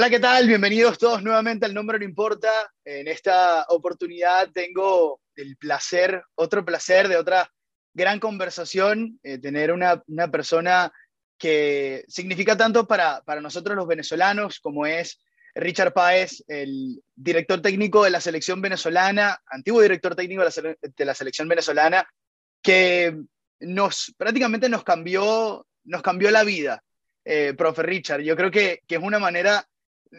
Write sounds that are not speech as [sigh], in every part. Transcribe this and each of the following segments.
Hola, ¿qué tal? Bienvenidos todos nuevamente al Número No Importa. En esta oportunidad tengo el placer, otro placer de otra gran conversación, eh, tener una, una, persona que significa tanto para, para nosotros los venezolanos como es Richard Páez, el director técnico de la selección venezolana, antiguo director técnico de la, de la selección venezolana, que nos prácticamente nos cambió, nos cambió la vida, eh, profe Richard. Yo creo que, que es una manera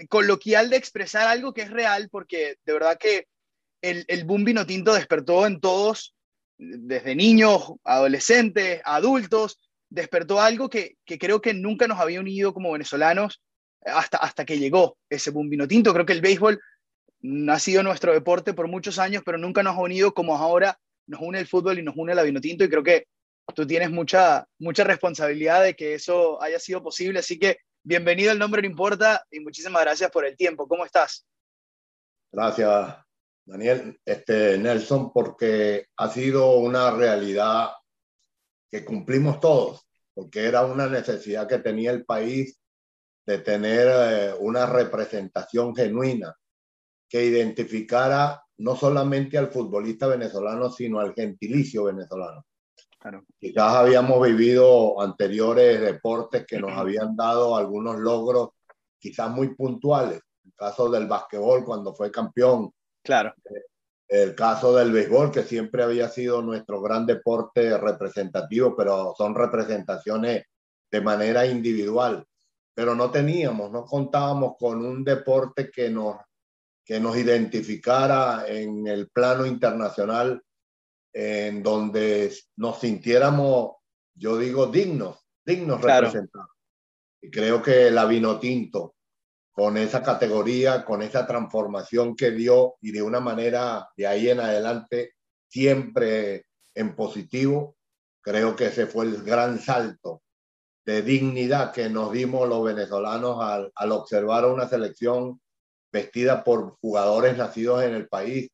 coloquial de expresar algo que es real, porque de verdad que el, el boom vino tinto despertó en todos, desde niños, adolescentes, adultos, despertó algo que, que, creo que nunca nos había unido como venezolanos hasta, hasta que llegó ese boom vino tinto. Creo que el béisbol ha sido nuestro deporte por muchos años, pero nunca nos ha unido como ahora nos une el fútbol y nos une la vino tinto y creo que tú tienes mucha, mucha responsabilidad de que eso haya sido posible. Así que bienvenido, el nombre no importa y muchísimas gracias por el tiempo. ¿Cómo estás? Gracias, Daniel. Este, Nelson, porque ha sido una realidad que cumplimos todos, porque era una necesidad que tenía el país de tener eh, una representación genuina que identificara no solamente al futbolista venezolano, sino al gentilicio venezolano. Claro. Quizás habíamos vivido anteriores deportes que nos habían dado algunos logros, quizás muy puntuales. El caso del básquetbol cuando fue campeón. Claro. El caso del béisbol, que siempre había sido nuestro gran deporte representativo, pero son representaciones de manera individual. Pero no teníamos, no contábamos con un deporte que nos, que nos identificara en el plano internacional en donde nos sintiéramos, yo digo, dignos, dignos claro. representados. Y creo que la vino tinto, con esa categoría, con esa transformación que dio y de una manera de ahí en adelante, siempre en positivo, creo que ese fue el gran salto de dignidad que nos dimos los venezolanos al, al observar una selección vestida por jugadores nacidos en el país,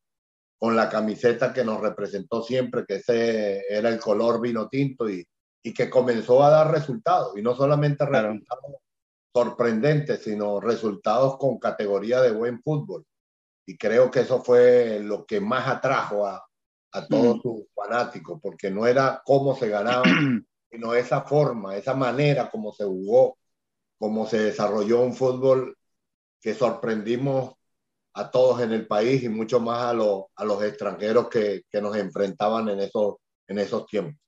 con la camiseta que nos representó siempre, que ese era el color vino tinto y, y que comenzó a dar resultados, y no solamente claro. resultados sorprendentes, sino resultados con categoría de buen fútbol. Y creo que eso fue lo que más atrajo a, a todos mm. sus fanáticos, porque no era cómo se ganaba, [clears throat] sino esa forma, esa manera como se jugó, cómo se desarrolló un fútbol que sorprendimos a todos en el país y mucho más a, lo, a los extranjeros que, que, nos enfrentaban en esos, en esos tiempos.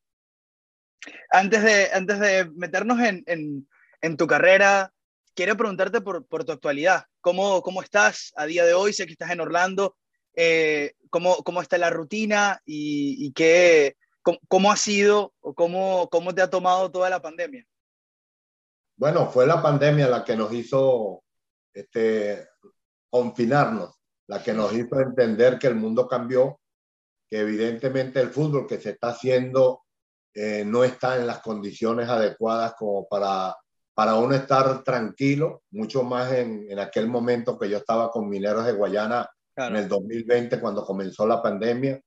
Antes de, antes de meternos en, en, en tu carrera, quiero preguntarte por, por, tu actualidad. ¿Cómo, ¿Cómo estás a día de hoy? Sé que estás en Orlando. Eh, ¿cómo, ¿Cómo está la rutina y, y qué, cómo, cómo, ha sido o cómo, cómo te ha tomado toda la pandemia? Bueno, fue la pandemia la que nos hizo este, confinarnos, la que nos hizo entender que el mundo cambió, que evidentemente el fútbol que se está haciendo eh, no está en las condiciones adecuadas como para, para uno estar tranquilo, mucho más en, en aquel momento que yo estaba con Mineros de Guayana claro. en el 2020 cuando comenzó la pandemia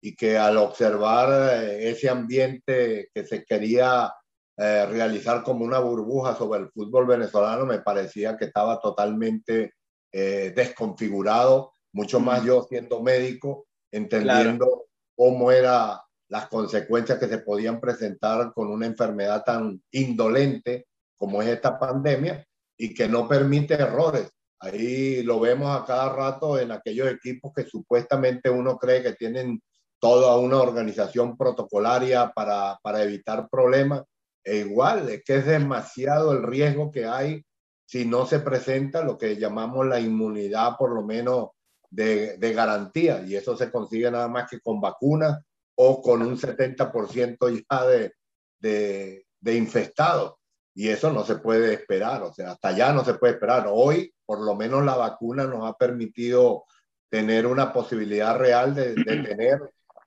y que al observar eh, ese ambiente que se quería eh, realizar como una burbuja sobre el fútbol venezolano, me parecía que estaba totalmente eh, desconfigurado, mucho más yo siendo médico, entendiendo claro. cómo eran las consecuencias que se podían presentar con una enfermedad tan indolente como es esta pandemia y que no permite errores. Ahí lo vemos a cada rato en aquellos equipos que supuestamente uno cree que tienen toda una organización protocolaria para, para evitar problemas. E igual, es que es demasiado el riesgo que hay si no se presenta lo que llamamos la inmunidad, por lo menos de, de garantía, y eso se consigue nada más que con vacunas o con un 70% ya de, de, de infectados. Y eso no se puede esperar, o sea, hasta allá no se puede esperar. Hoy, por lo menos la vacuna nos ha permitido tener una posibilidad real de, de [clears throat] tener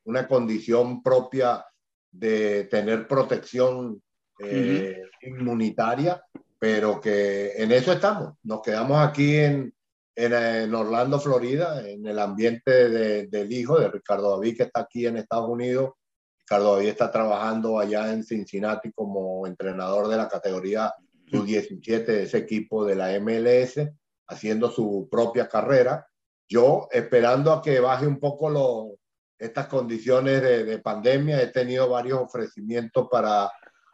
una condición propia de tener protección eh, uh -huh. inmunitaria pero que en eso estamos. Nos quedamos aquí en, en, en Orlando, Florida, en el ambiente de, del hijo de Ricardo David, que está aquí en Estados Unidos. Ricardo David está trabajando allá en Cincinnati como entrenador de la categoría sub-17 de ese equipo de la MLS. haciendo su propia carrera. Yo, esperando a que baje un poco lo, estas condiciones de, de, pandemia, he tenido varios ofrecimientos para,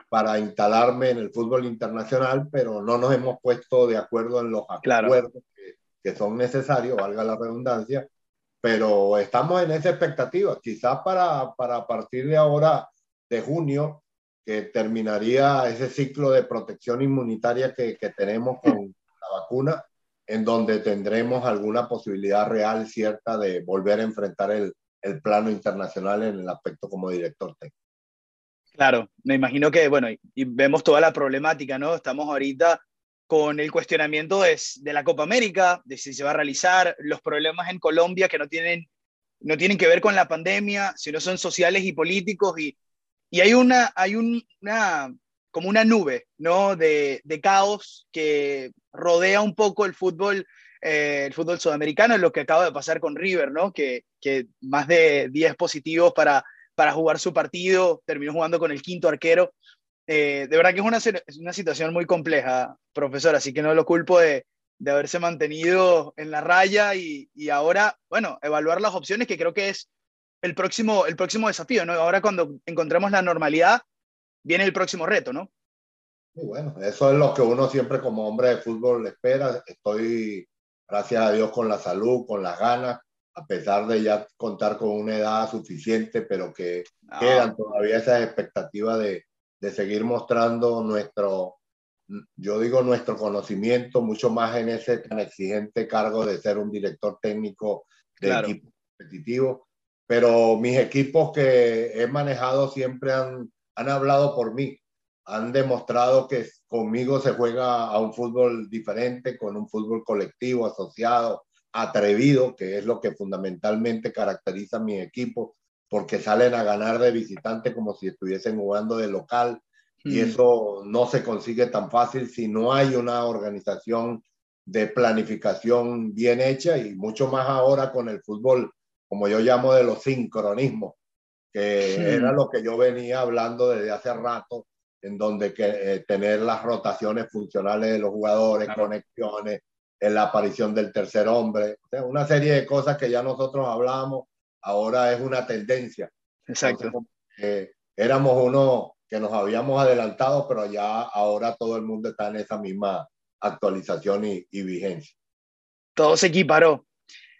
para instalarme en el fútbol internacional, pero no nos hemos puesto de acuerdo en los acuerdos que, que, son necesarios, valga la redundancia, pero estamos en esa expectativa. Quizás para, para partir de ahora, de junio, que terminaría ese ciclo de protección inmunitaria que, que tenemos con la vacuna, en donde tendremos alguna posibilidad real, cierta, de volver a enfrentar el, el plano internacional en el aspecto como director técnico. Claro, me imagino que, bueno, y vemos toda la problemática, ¿no? Estamos ahorita con el cuestionamiento de, de, la Copa América, de si se va a realizar, los problemas en Colombia que no tienen, no tienen que ver con la pandemia, sino son sociales y políticos, y, y hay, una, hay una, como una nube, ¿no? De, de caos que rodea un poco el fútbol, eh, el fútbol sudamericano, lo que acaba de pasar con River, ¿no? Que, que más de 10 positivos para, para jugar su partido, terminó jugando con el quinto arquero. Eh, de verdad que es una, es una situación muy compleja, profesor, así que no lo culpo de, de haberse mantenido en la raya y, y, ahora, bueno, evaluar las opciones, que creo que es el próximo, el próximo desafío, ¿no? Ahora cuando encontremos la normalidad, viene el próximo reto, ¿no? Y bueno, eso es lo que uno siempre como hombre de fútbol espera. Estoy, gracias a Dios, con la salud, con las ganas, a pesar de ya contar con una edad suficiente, pero que ah. quedan todavía esas expectativas de, de seguir mostrando nuestro, yo digo nuestro conocimiento, mucho más en ese tan exigente cargo de ser un director técnico de equipo competitivo. Pero mis equipos que he manejado siempre han, han hablado por mí han demostrado que conmigo se juega a un fútbol diferente, con un fútbol colectivo, asociado, atrevido, que es lo que fundamentalmente caracteriza a mi equipo, porque salen a ganar de visitante como si estuviesen jugando de local, y mm. eso no se consigue tan fácil si no hay una organización de planificación bien hecha, y mucho más ahora con el fútbol, como yo llamo de los sincronismos, que era lo que yo venía hablando desde hace rato, en donde que, eh, tener las rotaciones funcionales de los jugadores, conexiones, en la aparición del tercer hombre, una serie de cosas que ya nosotros hablábamos, ahora es una tendencia. Exacto. éramos uno que nos habíamos adelantado, pero ya ahora todo el mundo está en esa misma actualización y, y vigencia. Todo se equiparó.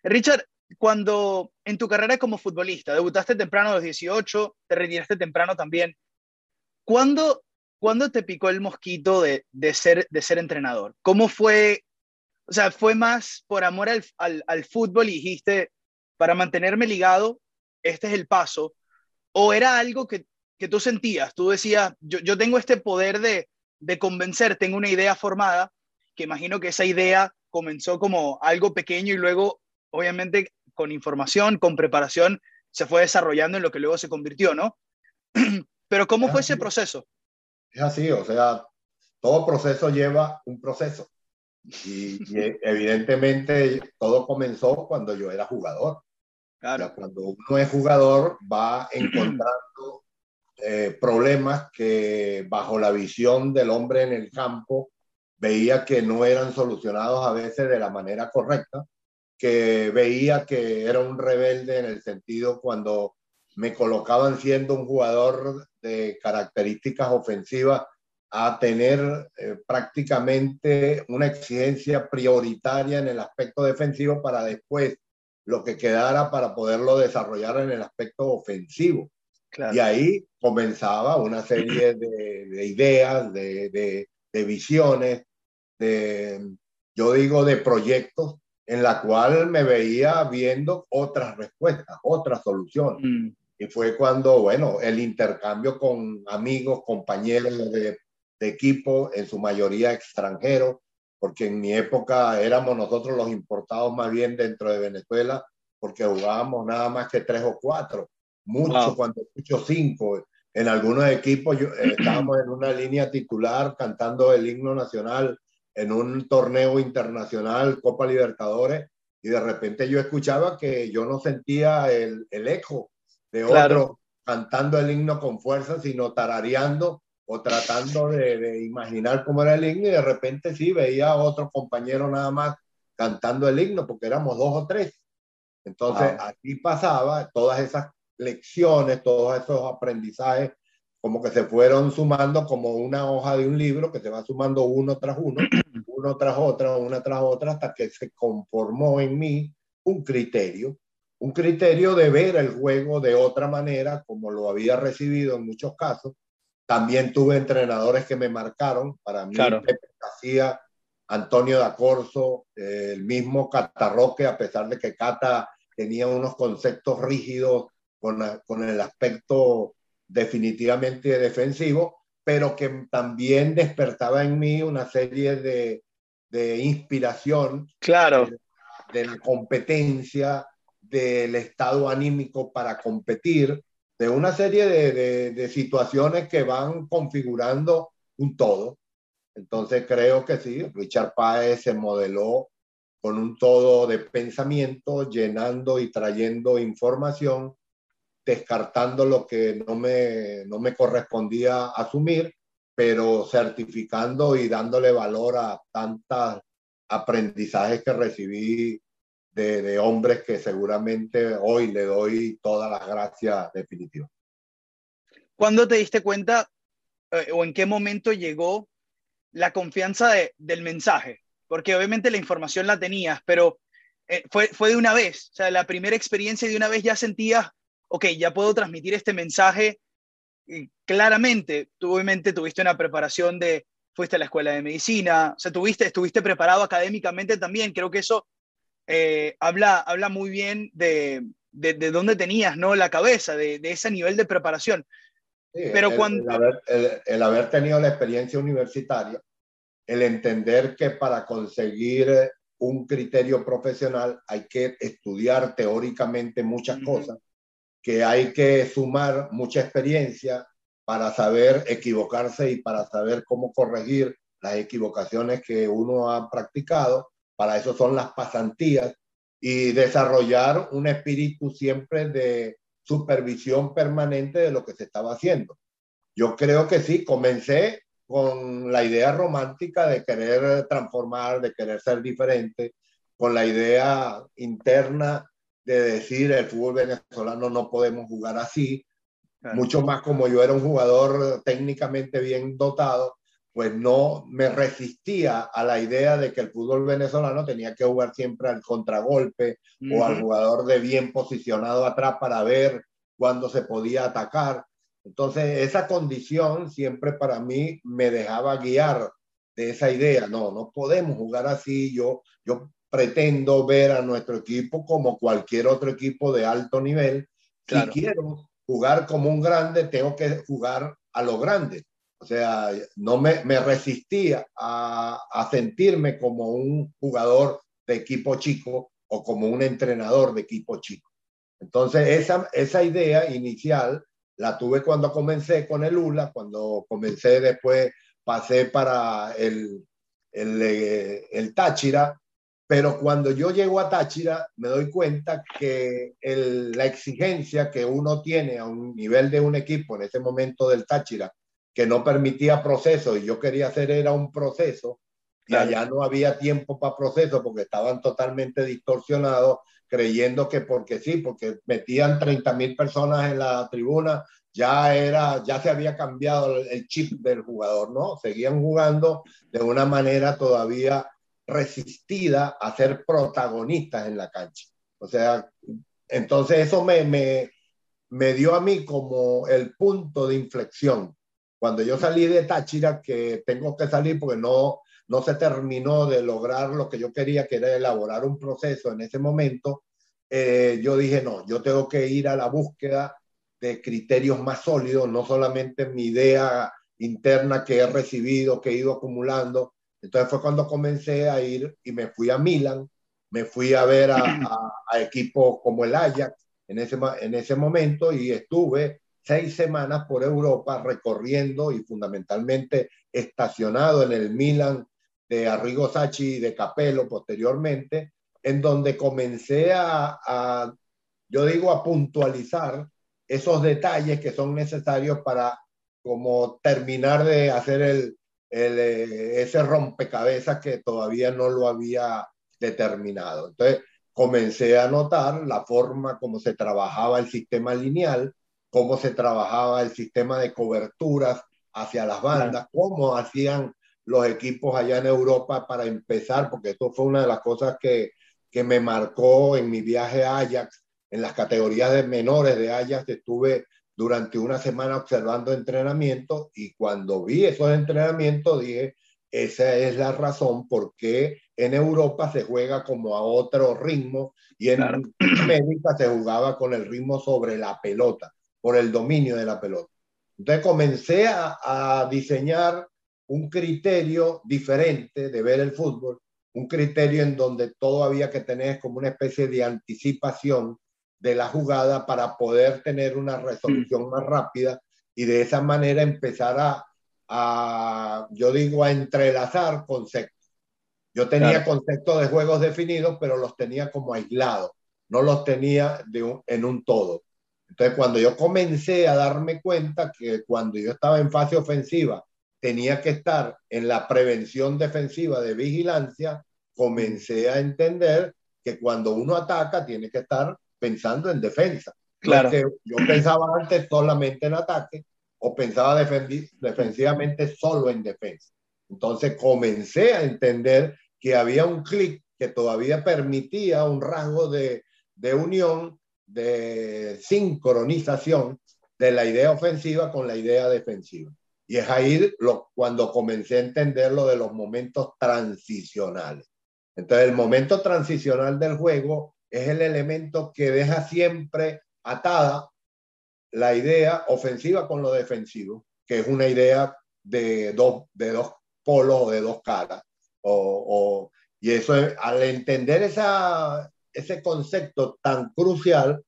Richard, cuando en tu carrera como futbolista, debutaste temprano a los 18, te retiraste temprano también, ¿cuándo ¿cuándo te picó el mosquito de, de, ser, de ser entrenador? ¿Cómo fue? O sea, ¿fue más por amor al, al, al, fútbol y dijiste, para mantenerme ligado, este es el paso? ¿O era algo que, que tú sentías? Tú decías, yo, yo tengo este poder de, de convencer, tengo una idea formada, que imagino que esa idea comenzó como algo pequeño y luego, obviamente, con información, con preparación, se fue desarrollando en lo que luego se convirtió, ¿no? [clears throat] Pero ¿cómo fue ese proceso? Es así, o sea, todo proceso lleva un proceso. Y, evidentemente todo comenzó cuando yo era jugador. Claro. cuando uno es jugador va encontrando eh, problemas que bajo la visión del hombre en el campo veía que no eran solucionados a veces de la manera correcta, que veía que era un rebelde en el sentido cuando me colocaban siendo un jugador de características ofensivas a tener eh, prácticamente una exigencia prioritaria en el aspecto defensivo para después lo que quedara para poderlo desarrollar en el aspecto ofensivo. Y ahí comenzaba una serie de, ideas, de, de, visiones, de, yo digo, de proyectos en la cual me veía viendo otras respuestas, otras soluciones. Mm. Y fue cuando, bueno, el intercambio con amigos, compañeros de, de equipo, en su mayoría extranjeros, porque en mi época éramos nosotros los importados más bien dentro de Venezuela, porque jugábamos nada más que tres o cuatro, mucho, cuando escucho cinco. En algunos equipos yo, eh, estábamos en una línea titular cantando el himno nacional en un torneo internacional, Copa Libertadores, y de repente yo escuchaba que yo no sentía el, el eco de otro cantando el himno con fuerza, sino tarareando o tratando de, imaginar cómo era el himno y de repente sí veía a otro compañero nada más cantando el himno, porque éramos dos o tres. Entonces, aquí pasaba todas esas lecciones, todos esos aprendizajes, como que se fueron sumando como una hoja de un libro que se va sumando uno tras uno, [clears throat] uno tras otra, una tras otra, hasta que se conformó en mí un criterio, un criterio de ver el juego de otra manera, como lo había recibido en muchos casos. También tuve entrenadores que me marcaron, para mí claro. Pepe García, Antonio da Corso, el mismo Catarroque, a pesar de que Cata tenía unos conceptos rígidos con, con el aspecto definitivamente defensivo, pero que también despertaba en mí una serie de, de inspiración. Claro. De, la competencia, del estado anímico para competir, de una serie de, de, situaciones que van configurando un todo. Entonces creo que sí, Richard Páez se modeló con un todo de pensamiento, llenando y trayendo información, descartando lo que no me, no me correspondía asumir, pero certificando y dándole valor a tantos aprendizajes que recibí de, de hombres que seguramente hoy le doy todas las gracias definitivas. ¿Cuándo te diste cuenta eh, o en qué momento llegó la confianza de, del mensaje? porque obviamente la información la tenías, pero eh, fue, fue de una vez, o sea, la primera experiencia de una vez ya sentías, ok, ya puedo transmitir este mensaje claramente. Tú obviamente tuviste una preparación de, fuiste a la escuela de medicina, o sea, tuviste, estuviste preparado académicamente también, creo que eso eh, habla, habla muy bien de, de, de, dónde tenías ¿no? la cabeza, de, de ese nivel de preparación. Pero cuando... El haber, el, el haber tenido la experiencia universitaria el entender que para conseguir un criterio profesional hay que estudiar teóricamente muchas cosas, que hay que sumar mucha experiencia para saber equivocarse y para saber cómo corregir las equivocaciones que uno ha practicado. Para eso son las pasantías. Y desarrollar un espíritu siempre de supervisión permanente de lo que se estaba haciendo. Yo creo que sí, comencé con la idea romántica de querer transformar, de querer ser diferente, con la idea interna de decir el fútbol venezolano no podemos jugar así, mucho más como yo era un jugador técnicamente bien dotado, pues no me resistía a la idea de que el fútbol venezolano tenía que jugar siempre al contragolpe o al jugador de bien posicionado atrás para ver cuándo se podía atacar. Entonces, esa condición siempre para mí me dejaba guiar de esa idea. No, no podemos jugar así. Yo, yo pretendo ver a nuestro equipo como cualquier otro equipo de alto nivel. Si quiero jugar como un grande, tengo que jugar a lo grande. O sea, no me, resistía a, sentirme como un jugador de equipo chico o como un entrenador de equipo chico. Entonces, esa, idea inicial la tuve cuando comencé con el ULA, cuando comencé después pasé para el, el, eh, Táchira, pero cuando yo llego a Táchira me doy cuenta que la exigencia que uno tiene a un nivel de un equipo en ese momento del Táchira, que no permitía proceso y yo quería hacer era un proceso, y allá no había tiempo para proceso porque estaban totalmente distorsionados creyendo que porque sí, porque metían 30 mil personas en la tribuna, ya era, ya se había cambiado el chip del jugador, ¿no? Seguían jugando de una manera todavía resistida a ser protagonistas en la cancha. O sea, entonces eso me, me, me dio a mí como el punto de inflexión. Cuando yo salí de Táchira, que tengo que salir porque no, no se terminó de lograr lo que yo quería, que era elaborar un proceso en ese momento, eh, yo dije, no, yo tengo que ir a la búsqueda de criterios más sólidos, no solamente mi idea interna que he recibido, que he ido acumulando. Entonces fue cuando comencé a ir y me fui a Milan, me fui a ver a, a, a equipos como el Ajax en ese, en ese momento y estuve seis semanas por Europa recorriendo y fundamentalmente estacionado en el Milan de Arrigo Sacchi y de Capello posteriormente, en donde comencé a, yo digo, a puntualizar esos detalles que son necesarios para como terminar de hacer el, el, ese rompecabezas que todavía no lo había determinado. Entonces, comencé a notar la forma como se trabajaba el sistema lineal, cómo se trabajaba el sistema de coberturas hacia las bandas, cómo hacían los equipos allá en Europa para empezar, porque esto fue una de las cosas que, que me marcó en mi viaje a Ajax, en las categorías de menores de Ajax, estuve durante una semana observando entrenamientos y cuando vi esos entrenamientos dije, esa es la razón por qué en Europa se juega como a otro ritmo y en América se jugaba con el ritmo sobre la pelota, por el dominio de la pelota. Entonces comencé a, a diseñar un criterio diferente de ver el fútbol, un criterio en donde todo había que tener como una especie de anticipación de la jugada para poder tener una resolución más rápida y de esa manera empezar a, a yo digo, a entrelazar conceptos. Yo tenía conceptos de juegos definidos, pero los tenía como aislados, no los tenía de en un todo. Entonces, cuando yo comencé a darme cuenta que cuando yo estaba en fase ofensiva tenía que estar en la prevención defensiva de vigilancia, comencé a entender que cuando uno ataca tiene que estar pensando en defensa. Claro. yo pensaba antes solamente en ataque o pensaba defensivamente solo en defensa. Entonces comencé a entender que había un clic que todavía permitía un rango de, de unión, de sincronización de la idea ofensiva con la idea defensiva. Y es ahí lo, cuando comencé a entender lo de los momentos transicionales. Entonces, el momento transicional del juego es el elemento que deja siempre atada la idea ofensiva con lo defensivo, que es una idea de dos, de dos polos o de dos caras. O, y eso, al entender esa, ese concepto tan crucial,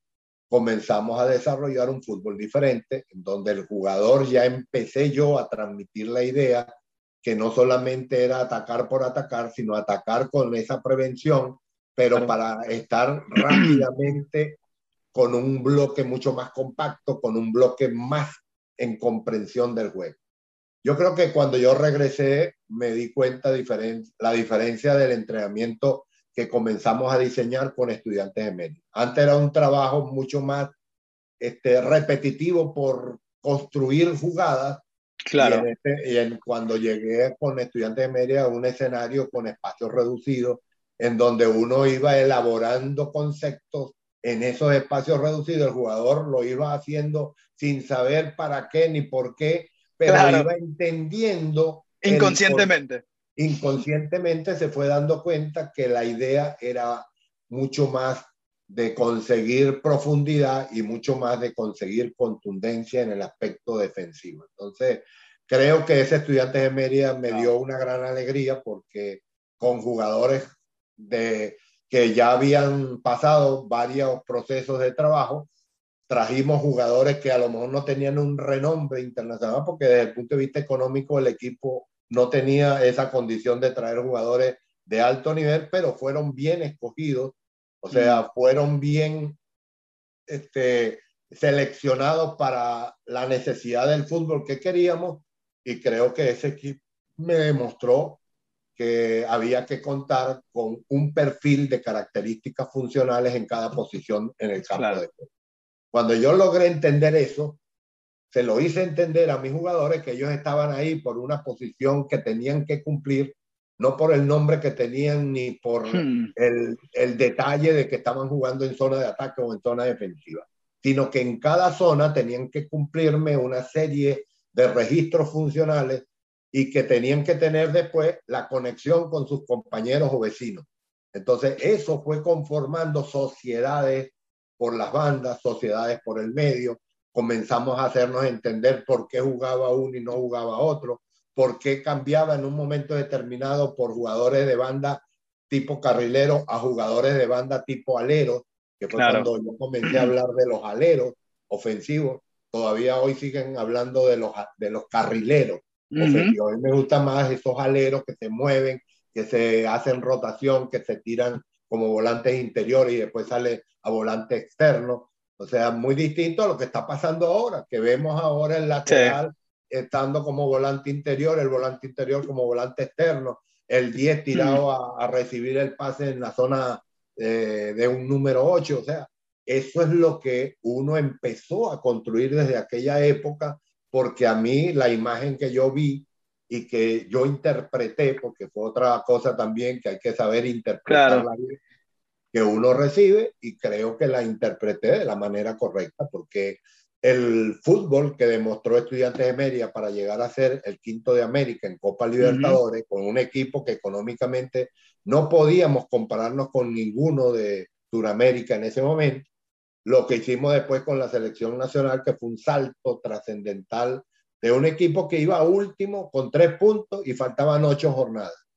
comenzamos a desarrollar un fútbol diferente, en donde el jugador ya empecé yo a transmitir la idea que no solamente era atacar por atacar, sino atacar con esa prevención, pero para estar rápidamente con un bloque mucho más compacto, con un bloque más en comprensión del juego. Yo creo que cuando yo regresé me di cuenta diferen la diferencia del entrenamiento que comenzamos a diseñar con estudiantes de medio. Antes era un trabajo mucho más este, repetitivo por construir jugadas. Claro. Y, este, en cuando llegué con estudiantes de media a un escenario con espacios reducidos, en donde uno iba elaborando conceptos en esos espacios reducidos, el jugador lo iba haciendo sin saber para qué ni por qué, pero iba entendiendo. Inconscientemente. Inconscientemente se fue dando cuenta que la idea era mucho más de conseguir profundidad y mucho más de conseguir contundencia en el aspecto defensivo. Entonces, creo que ese estudiante de Mérida me dio una gran alegría porque con jugadores de que ya habían pasado varios procesos de trabajo, trajimos jugadores que a lo mejor no tenían un renombre internacional porque desde el punto de vista económico el equipo no tenía esa condición de traer jugadores de alto nivel, pero fueron bien escogidos, o sea, mm. fueron bien este, seleccionados para la necesidad del fútbol que queríamos y creo que ese equipo me demostró que había que contar con un perfil de características funcionales en cada posición en el campo de juego. Cuando yo logré entender eso, se lo hice entender a mis jugadores que ellos estaban ahí por una posición que tenían que cumplir, no por el nombre que tenían ni por hmm. el, el detalle de que estaban jugando en zona de ataque o en zona defensiva, sino que en cada zona tenían que cumplirme una serie de registros funcionales y que tenían que tener después la conexión con sus compañeros o vecinos. Entonces, eso fue conformando sociedades por las bandas, sociedades por el medio. Comenzamos a hacernos entender por qué jugaba uno y no jugaba otro, por qué cambiaba en un momento determinado por jugadores de banda tipo carrilero a jugadores de banda tipo alero, que fue cuando yo comencé a hablar de los aleros ofensivos. Todavía hoy siguen hablando de los, de los carrileros a mí me gustan más esos aleros que se mueven, que se hacen rotación, que se tiran como volantes interiores y después sale a volante externo. O sea, muy distinto a lo que está pasando ahora, que vemos ahora el lateral estando como volante interior, el volante interior como volante externo. el 10 tirado a, recibir el pase en la zona eh, de un número 8. O sea, eso es lo que uno empezó a construir desde aquella época, porque a mí la imagen que yo vi y que yo interpreté, porque fue otra cosa también que hay que saber interpretar que uno recibe y creo que la interpreté de la manera correcta, porque el fútbol que demostró Estudiantes de Mérida para llegar a ser el quinto de América en Copa Libertadores, con un equipo que económicamente no podíamos compararnos con ninguno de Sudamérica en ese momento, lo que hicimos después con la selección nacional, que fue un salto trascendental de un equipo que iba último con tres puntos y faltaban ocho jornadas.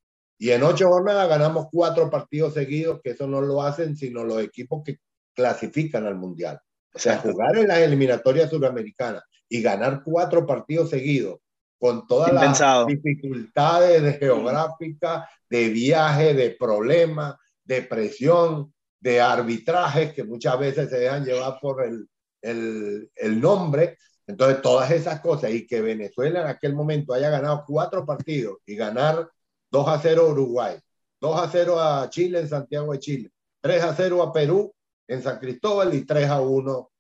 Y en ocho jornadas ganamos cuatro partidos seguidos, que eso no lo hacen sino los equipos que clasifican al Mundial. O sea, jugar en las eliminatorias sudamericanas y ganar cuatro partidos seguidos con todas las dificultades de geográfica, de viaje, de problemas, de presión, de arbitrajes que muchas veces se dejan llevar por el, el, el nombre. Entonces, todas esas cosas y que Venezuela en aquel momento haya ganado cuatro partidos y ganar 2 a 0 a Uruguay, 2 a 0 a Chile en Santiago de Chile, 3 a 0 a Perú en San Cristóbal y 3 a 1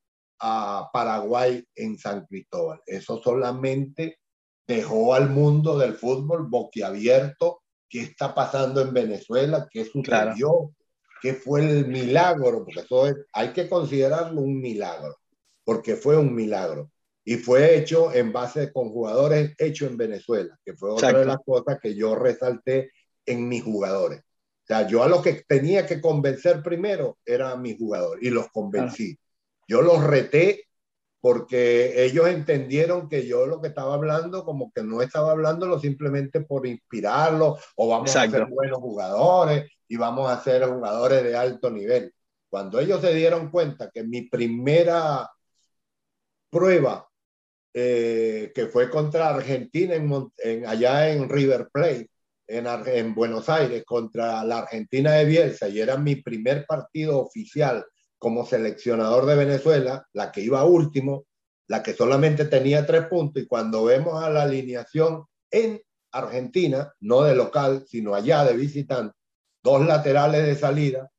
a Paraguay en San Cristóbal. Eso solamente dejó al mundo del fútbol boquiabierto. ¿Qué está pasando en Venezuela? ¿Qué sucedió? ¿Qué fue el milagro? Porque eso hay que considerarlo un milagro, porque fue un milagro. Y fue hecho en base con jugadores hechos en Venezuela, que fue otra de las cosas que yo resalté en mis jugadores. O sea, yo a los que tenía que convencer primero era a mis jugadores y los convencí. Yo los reté porque ellos entendieron que yo lo que estaba hablando, como que no estaba hablándolo simplemente por inspirarlos o vamos a ser buenos jugadores y vamos a ser jugadores de alto nivel. Cuando ellos se dieron cuenta que mi primera prueba, eh, que fue contra Argentina en, allá en River Plate, en, en Buenos Aires, contra la Argentina de Bielsa, y era mi primer partido oficial como seleccionador de Venezuela, la que iba último, la que solamente tenía tres puntos, y cuando vemos a la alineación en Argentina, no de local, sino allá de visitante, dos laterales de salida,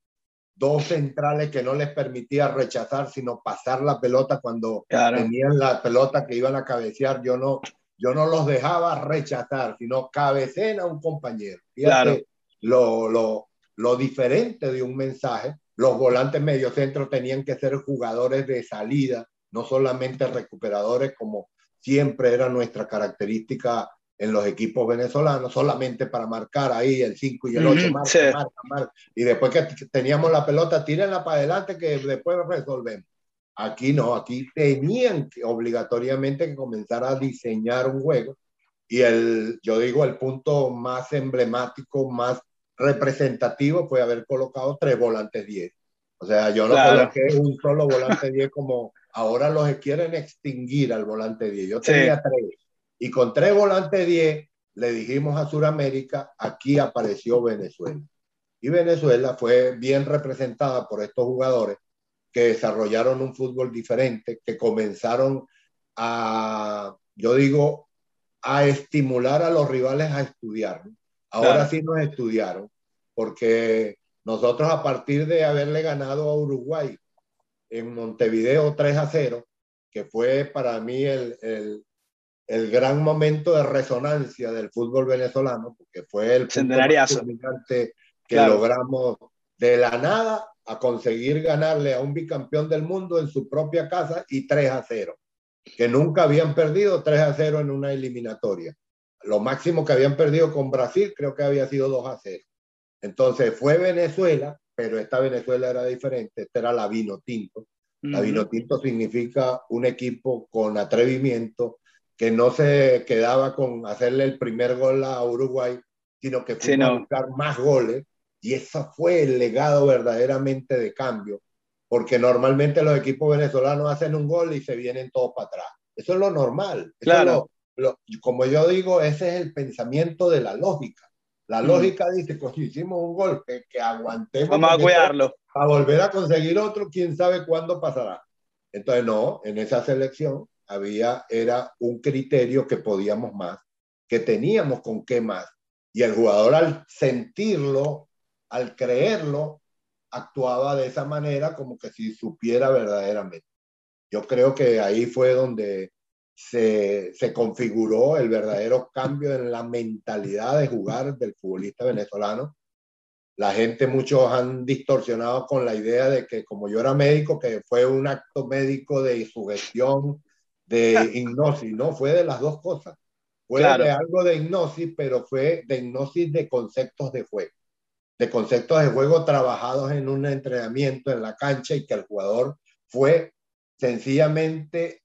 dos centrales que no les permitía rechazar, sino pasar la pelota cuando tenían la pelota que iban a cabecear. Yo no, yo no los dejaba rechazar, sino cabecen a un compañero. claro. lo, lo, lo diferente de un mensaje los volantes mediocentros tenían que ser jugadores de salida, no solamente recuperadores como siempre era nuestra característica en los equipos venezolanos, solamente para marcar ahí el 5 y el 8, marca, y después que teníamos la pelota, tírenla para adelante que después resolvemos. Aquí no, aquí tenían que obligatoriamente que comenzar a diseñar un juego y el, yo digo, el punto más emblemático, más representativo fue haber colocado tres volantes 10. O sea, yo no coloqué un solo volante 10 como ahora los quieren extinguir al volante 10. Yo tenía tres. Y con tres volantes 10 le dijimos a Sudamérica, aquí apareció Venezuela. Y Venezuela fue bien representada por estos jugadores que desarrollaron un fútbol diferente, que comenzaron a, yo digo, a estimular a los rivales a estudiar. Ahora sí nos estudiaron, porque nosotros a partir de haberle ganado a Uruguay en Montevideo 3 a 0, que fue para mí el, el, el gran momento de resonancia del fútbol venezolano, porque fue el centenariazo que logramos de la nada a conseguir ganarle a un bicampeón del mundo en su propia casa y 3 a 0, que nunca habían perdido 3 a 0 en una eliminatoria. Lo máximo que habían perdido con Brasil creo que había sido 2 a 0. Entonces fue Venezuela, pero esta Venezuela era diferente, esta era la vino tinto. La vino tinto significa un equipo con atrevimiento que no se quedaba con hacerle el primer gol a Uruguay, sino que fue a buscar más goles. Y ese fue el legado verdaderamente de cambio, porque normalmente los equipos venezolanos hacen un gol y se vienen todos para atrás. Eso es lo normal. claro como yo digo, ese es el pensamiento de la lógica. La mm. lógica dice, pues si hicimos un golpe, que aguantemos. Vamos a cuidarlo. A volver a conseguir otro, quién sabe cuándo pasará. Entonces, no, en esa selección había, era un criterio que podíamos más, que teníamos con qué más. Y el jugador al sentirlo, al creerlo, actuaba de esa manera como que si supiera verdaderamente. Yo creo que ahí fue donde se, se, configuró el verdadero cambio en la mentalidad de jugar del futbolista venezolano. La gente, muchos han distorsionado con la idea de que como yo era médico, que fue un acto médico de sugestión, de [laughs] hipnosis, no, fue de las dos cosas. Fue de algo de hipnosis, pero fue de hipnosis de conceptos de juego, de conceptos de juego trabajados en un entrenamiento en la cancha y que el jugador fue sencillamente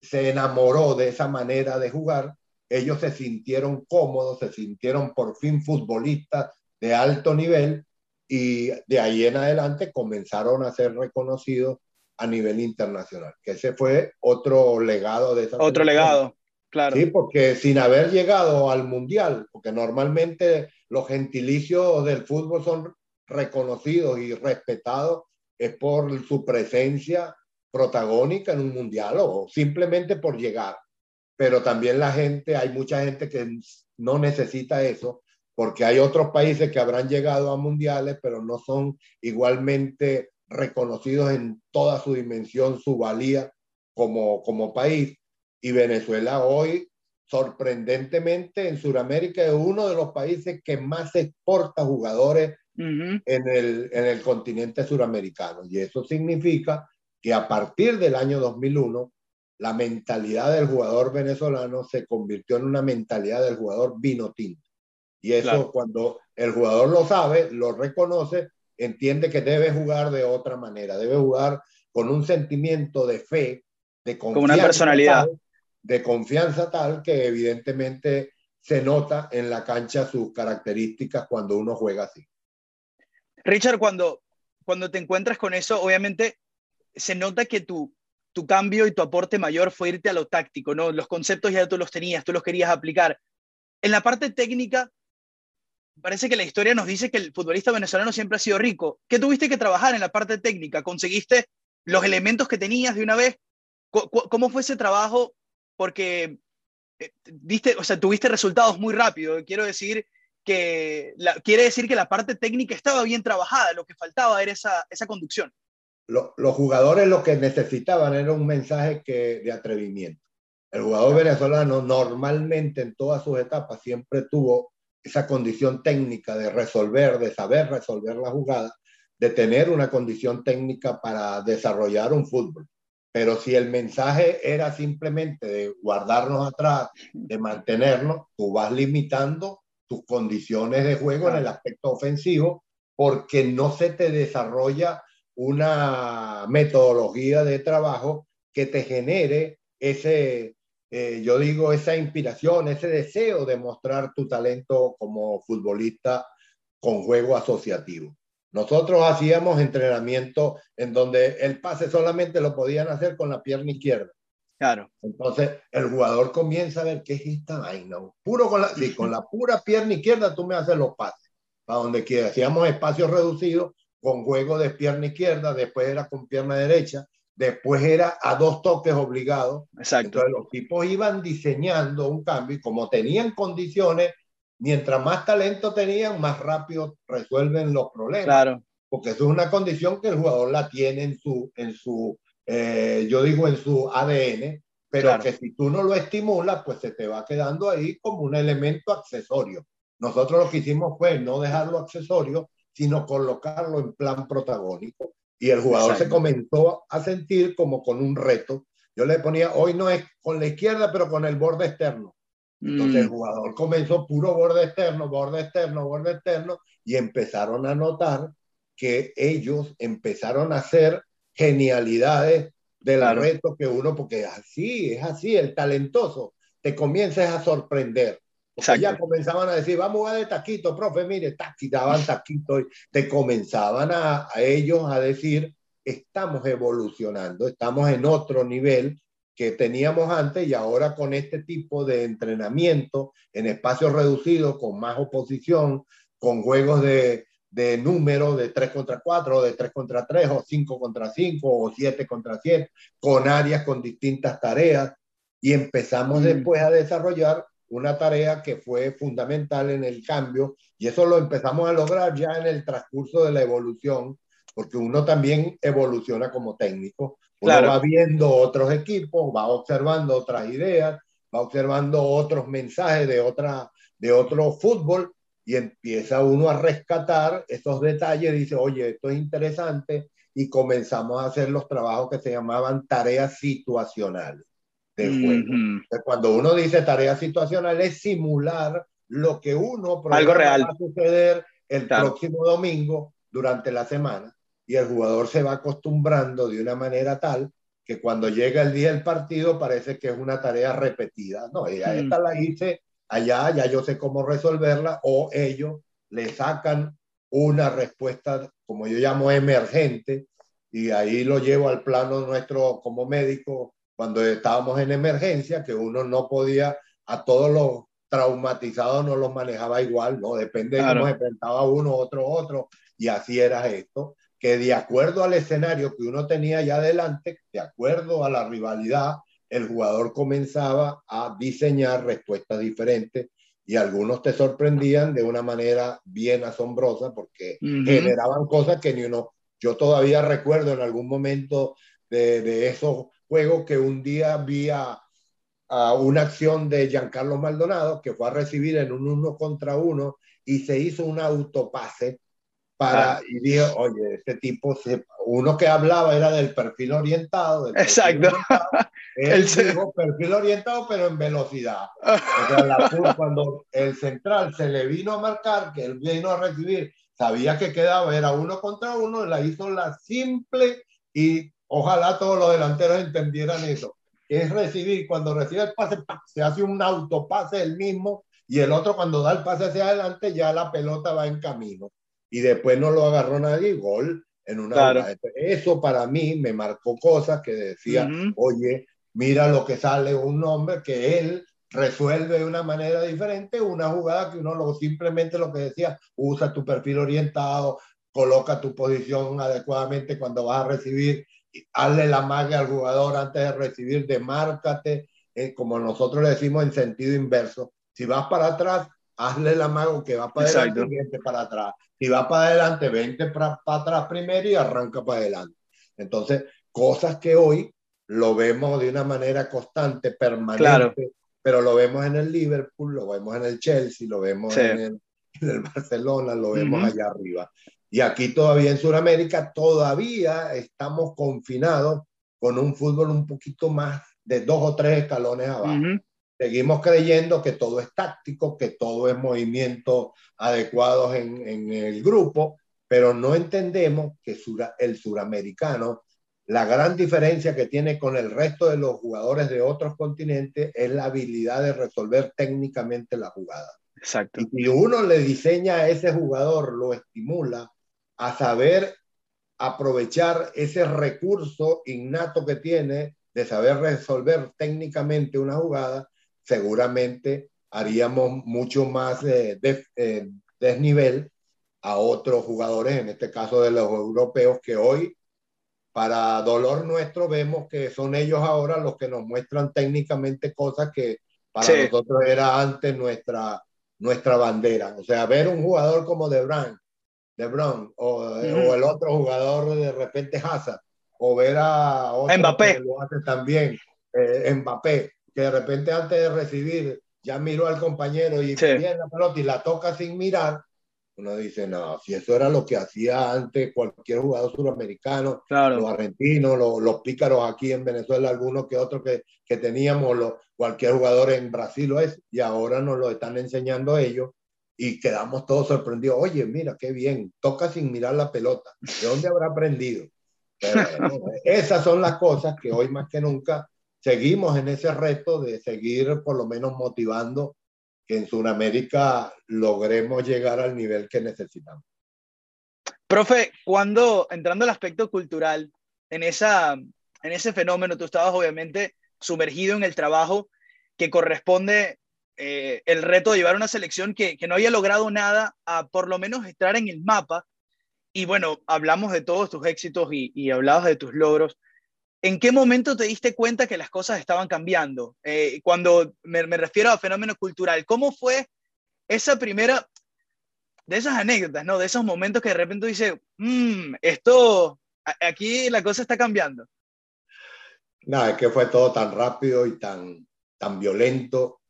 se enamoró de esa manera de jugar, ellos se sintieron cómodos, se sintieron por fin futbolistas de alto nivel y de ahí en adelante comenzaron a ser reconocidos a nivel internacional, que ese fue otro legado de esa Otro legado, claro. Sí, porque sin haber llegado al mundial, porque normalmente los gentilicios del fútbol son reconocidos y respetados es por su presencia protagónica en un mundial o simplemente por llegar. Pero también la gente, hay mucha gente que no necesita eso porque hay otros países que habrán llegado a mundiales, pero no son igualmente reconocidos en toda su dimensión, su valía como, como país. Y Venezuela hoy, sorprendentemente, en Sudamérica es uno de los países que más exporta jugadores en, el, en el continente suramericano. Y eso significa que a partir del año 2001, la mentalidad del jugador venezolano se convirtió en una mentalidad del jugador vino tinto. Y eso cuando el jugador lo sabe, lo reconoce, entiende que debe jugar de otra manera, debe jugar con un sentimiento de fe, de confianza. Con una personalidad. de confianza tal que evidentemente se nota en la cancha sus características cuando uno juega así. Richard, cuando, cuando te encuentras con eso, obviamente se nota que tu, tu cambio y tu aporte mayor fue irte a lo táctico, ¿no? Los conceptos ya tú los tenías, tú los querías aplicar. En la parte técnica, parece que la historia nos dice que el futbolista venezolano siempre ha sido rico. ¿Qué tuviste que trabajar en la parte técnica? ¿Conseguiste los elementos que tenías de una vez? ¿Cómo fue ese trabajo? Porque eh, o sea, tuviste resultados muy rápido. Quiero decir que quiere decir que la parte técnica estaba bien trabajada, lo que faltaba era esa, esa conducción los jugadores lo que necesitaban era un mensaje que, de atrevimiento. El jugador venezolano normalmente en todas sus etapas siempre tuvo esa condición técnica de resolver, de saber resolver la jugada, de tener una condición técnica para desarrollar un fútbol. Pero si el mensaje era simplemente de guardarnos atrás, de mantenernos, tú vas limitando tus condiciones de juego en el aspecto ofensivo porque no se te desarrolla una metodología de trabajo que te genere ese, eh, yo digo, esa inspiración, ese deseo de mostrar tu talento como futbolista con juego asociativo. Nosotros hacíamos entrenamiento en donde el pase solamente lo podían hacer con la pierna izquierda. Claro. Entonces el jugador comienza a ver qué es esta vaina. Puro con la, con la pura pierna izquierda tú me haces los pases. Para donde quiera. Hacíamos espacios reducidos con juego de pierna izquierda, después era con pierna derecha, después era a dos toques obligados. Exacto. Entonces los tipos iban diseñando un cambio y como tenían condiciones, mientras más talento tenían, más rápido resuelven los problemas. Claro. Porque eso es una condición que el jugador la tiene en su, en su eh, yo digo en su ADN, pero que si tú no lo estimulas, pues se te va quedando ahí como un elemento accesorio. Nosotros lo que hicimos fue no dejarlo accesorio, sino colocarlo en plan protagónico. Y el jugador se comenzó a sentir como con un reto. Yo le ponía, hoy no es con la izquierda, pero con el borde externo. Entonces el mm. jugador comenzó puro borde externo, borde externo, borde externo, y empezaron a notar que ellos empezaron a hacer genialidades del reto que uno, porque así, es así, el talentoso, te comienzas a sorprender. Ya comenzaban a decir, vamos a de taquito, profe, mire, taquito, daban taquito, y te comenzaban a, a ellos a decir, estamos evolucionando, estamos en otro nivel que teníamos antes y ahora con este tipo de entrenamiento en espacios reducidos, con más oposición, con juegos de, de número de 3 contra 4, de 3 contra 3, o 5 contra 5, o 7 contra 7, con áreas con distintas tareas, y empezamos mm. después a desarrollar una tarea que fue fundamental en el cambio y eso lo empezamos a lograr ya en el transcurso de la evolución, porque uno también evoluciona como técnico, uno va viendo otros equipos, va observando otras ideas, va observando otros mensajes de, otra, de otro fútbol y empieza uno a rescatar esos detalles, dice, oye, esto es interesante, y comenzamos a hacer los trabajos que se llamaban tareas situacionales de juego. Cuando uno dice tareas situacionales, es simular lo que uno Algo real. va a suceder el próximo domingo durante la semana y el jugador se va acostumbrando de una manera tal que cuando llega el día del partido parece que es una tarea repetida. No, ya esta la hice allá, ya yo sé cómo resolverla o ellos le sacan una respuesta, como yo llamo, emergente, y ahí lo llevo al plano nuestro como médico cuando estábamos en emergencia, que uno no podía, a todos los traumatizados no los manejaba igual, ¿no? Depende de cómo se enfrentaba uno, otro, otro, y así era esto, que de acuerdo al escenario que uno tenía allá adelante, de acuerdo a la rivalidad, el jugador comenzaba a diseñar respuestas diferentes y algunos te sorprendían de una manera bien asombrosa porque generaban cosas que ni uno, yo todavía recuerdo en algún momento de, de esos juegos que un día vi a, una acción de Giancarlo Maldonado que fue a recibir en un uno contra uno y se hizo un autopase para, ah. y dije, oye, este tipo, uno que hablaba era del perfil orientado. Exacto. [laughs] el perfil orientado, pero en velocidad. O sea, [laughs] cuando el central se le vino a marcar, que él vino a recibir, sabía que quedaba, era uno contra uno, la hizo la simple y ojalá todos los delanteros entendieran eso. Es recibir, cuando recibe el pase, se hace un autopase el mismo y el otro cuando da el pase hacia adelante ya la pelota va en camino y después no lo agarró nadie, gol en una Eso para mí me marcó cosas que decía, oye, mira lo que sale un hombre que él resuelve de una manera diferente una jugada que uno lo, simplemente lo que decía, usa tu perfil orientado, coloca tu posición adecuadamente cuando vas a recibir, hazle la magia al jugador antes de recibir, demárcate, eh, como nosotros le decimos en sentido inverso. Si vas para atrás, hazle la mago que va para adelante y vente para atrás. Si va para adelante, vente para, atrás primero y arranca para adelante. Entonces, cosas que hoy lo vemos de una manera constante, permanente, pero lo vemos en el Liverpool, lo vemos en el Chelsea, lo vemos en, el, Barcelona, lo vemos allá arriba. Y aquí todavía en Sudamérica, todavía estamos confinados con un fútbol un poquito más de dos o tres escalones abajo. Seguimos creyendo que todo es táctico, que todo es movimiento adecuados en, en el grupo, pero no entendemos que el suramericano, la gran diferencia que tiene con el resto de los jugadores de otros continentes es la habilidad de resolver técnicamente la jugada. Exacto. Y si uno le diseña a ese jugador, lo estimula a saber aprovechar ese recurso innato que tiene de saber resolver técnicamente una jugada, seguramente haríamos mucho más eh, desnivel a otros jugadores, en este caso de los europeos, que hoy, para dolor nuestro, vemos que son ellos ahora los que nos muestran técnicamente cosas que para nosotros era antes nuestra, nuestra bandera. O sea, ver un jugador como De Bruyne, De Bruyne o, o, el otro jugador de repente Hazard, o ver a otro Mbappé. que lo hace también, eh, Mbappé, que de repente antes de recibir ya miró al compañero y viene la pelota y la toca sin mirar, uno dice, no, si eso era lo que hacía antes cualquier jugador suramericano, los argentinos, los, pícaros aquí en Venezuela, algunos que otros que, que teníamos, los, cualquier jugador en Brasil lo es, y ahora nos lo están enseñando ellos y quedamos todos sorprendidos. Oye, mira, qué bien, toca sin mirar la pelota. ¿De dónde habrá aprendido? esas son las cosas que hoy más que nunca seguimos en ese reto de seguir por lo menos motivando que en Sudamérica logremos llegar al nivel que necesitamos. Profe, cuando entrando al aspecto cultural, en, esa, en ese fenómeno, tú estabas obviamente sumergido en el trabajo que corresponde eh, el reto de llevar una selección que, que, no había logrado nada a por lo menos estar en el mapa. Y bueno, hablamos de todos tus éxitos y, y hablabas de tus logros, ¿En qué momento te diste cuenta que las cosas estaban cambiando? Eh, cuando me, refiero a fenómeno cultural, ¿cómo fue esa primera, de esas anécdotas, ¿no? De esos momentos que de repente dice, mmm, esto, aquí la cosa está cambiando. No, es que fue todo tan rápido y tan, tan violento.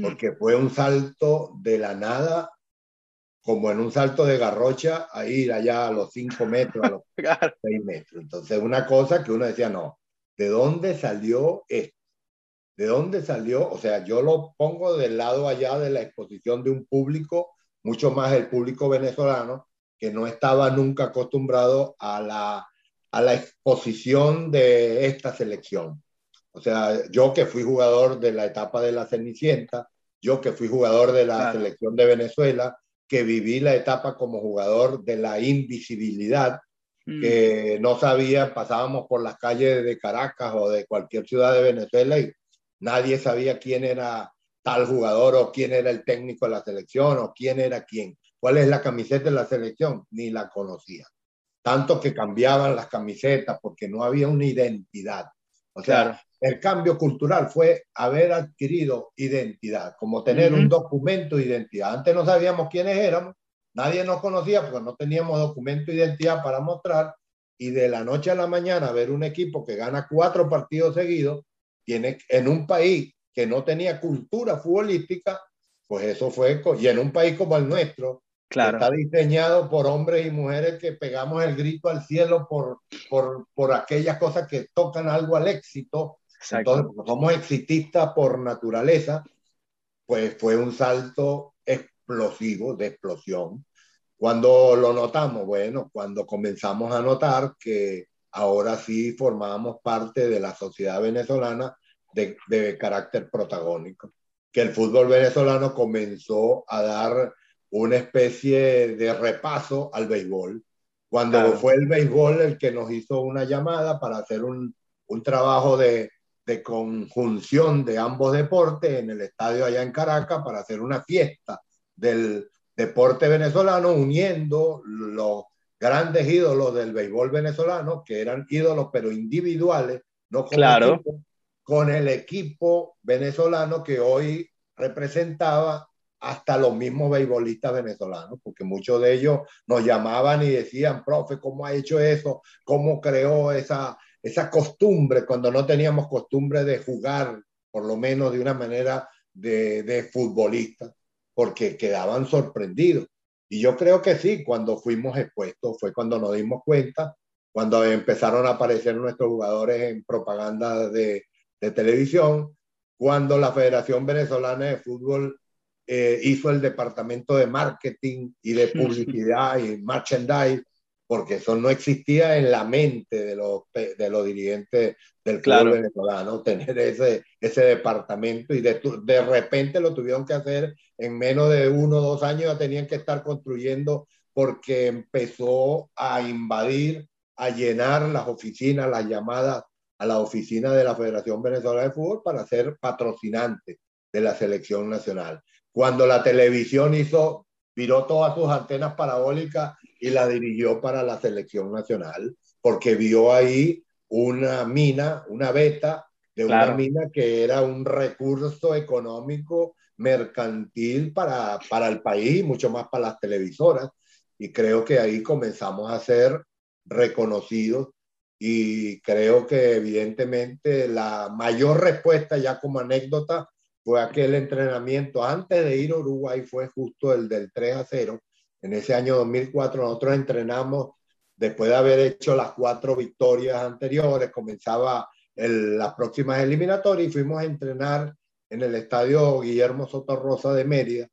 Porque fue un salto de la nada, como en un salto de garrocha, a ir allá a los 5 metros, a los [laughs] 6 metros. Entonces, una cosa que uno decía, no, ¿de dónde salió esto? ¿De dónde salió? O sea, yo lo pongo del lado allá de la exposición de un público, mucho más el público venezolano, que no estaba nunca acostumbrado a la, a la exposición de esta selección. O sea, yo que fui jugador de la etapa de la Cenicienta, yo que fui jugador de la selección de Venezuela, que viví la etapa como jugador de la invisibilidad, Mm. que no sabían, pasábamos por las calles de Caracas o de cualquier ciudad de Venezuela y nadie sabía quién era tal jugador o quién era el técnico de la selección o quién era quién. ¿Cuál es la camiseta de la selección? Ni la conocía. Tanto que cambiaban las camisetas porque no había una identidad. O sea, el cambio cultural fue haber adquirido identidad, como tener un documento de identidad. Antes no sabíamos quiénes éramos Nadie nos conocía porque no teníamos documento de identidad para mostrar y de la noche a la mañana ver un equipo que gana cuatro partidos seguidos tiene en un país que no tenía cultura futbolística, pues eso fue y en un país como el nuestro claro. está diseñado por hombres y mujeres que pegamos el grito al cielo por, por, por aquellas cosas que tocan algo al éxito. Entonces, somos exitistas por naturaleza, pues fue un salto explosivo, de explosión. Cuando lo notamos, bueno, cuando comenzamos a notar que ahora sí formábamos parte de la sociedad venezolana de, de carácter protagónico, que el fútbol venezolano comenzó a dar una especie de repaso al béisbol. Cuando fue el béisbol el que nos hizo una llamada para hacer un, un trabajo de, de conjunción de ambos deportes en el estadio allá en Caracas para hacer una fiesta del deporte venezolano, uniendo los grandes ídolos del béisbol venezolano, que eran ídolos pero individuales, no con, claro. con el equipo venezolano que hoy representaba hasta los mismos beisbolistas venezolanos, porque muchos de ellos nos llamaban y decían, profe, ¿cómo ha hecho eso? ¿Cómo creó esa, esa costumbre cuando no teníamos costumbre de jugar, por lo menos de una manera de, de futbolista? porque quedaban sorprendidos. Y yo creo que sí, cuando fuimos expuestos fue cuando nos dimos cuenta, cuando empezaron a aparecer nuestros jugadores en propaganda de, de televisión, cuando la Federación Venezolana de Fútbol eh, hizo el departamento de marketing y de [laughs] publicidad y merchandise porque eso no existía en la mente de los, de los dirigentes del club venezolano, [laughs] tener ese, ese departamento y de, de repente lo tuvieron que hacer en menos de uno o dos años, ya tenían que estar construyendo porque empezó a invadir, a llenar las oficinas, las llamadas a la oficina de la Federación Venezolana de Fútbol para ser patrocinante de la selección nacional. Cuando la televisión hizo, viró todas sus antenas parabólicas y la dirigió para la selección nacional, porque vio ahí una mina, una beta de una mina que era un recurso económico mercantil para, para el país, mucho más para las televisoras. Y creo que ahí comenzamos a ser reconocidos y creo que evidentemente la mayor respuesta ya como anécdota fue aquel entrenamiento antes de ir a Uruguay, fue justo el del 3 a 0, en ese año 2004 nosotros entrenamos, después de haber hecho las cuatro victorias anteriores, comenzaba el, las próximas eliminatorias y fuimos a entrenar en el estadio Guillermo Soto Rosa de Mérida.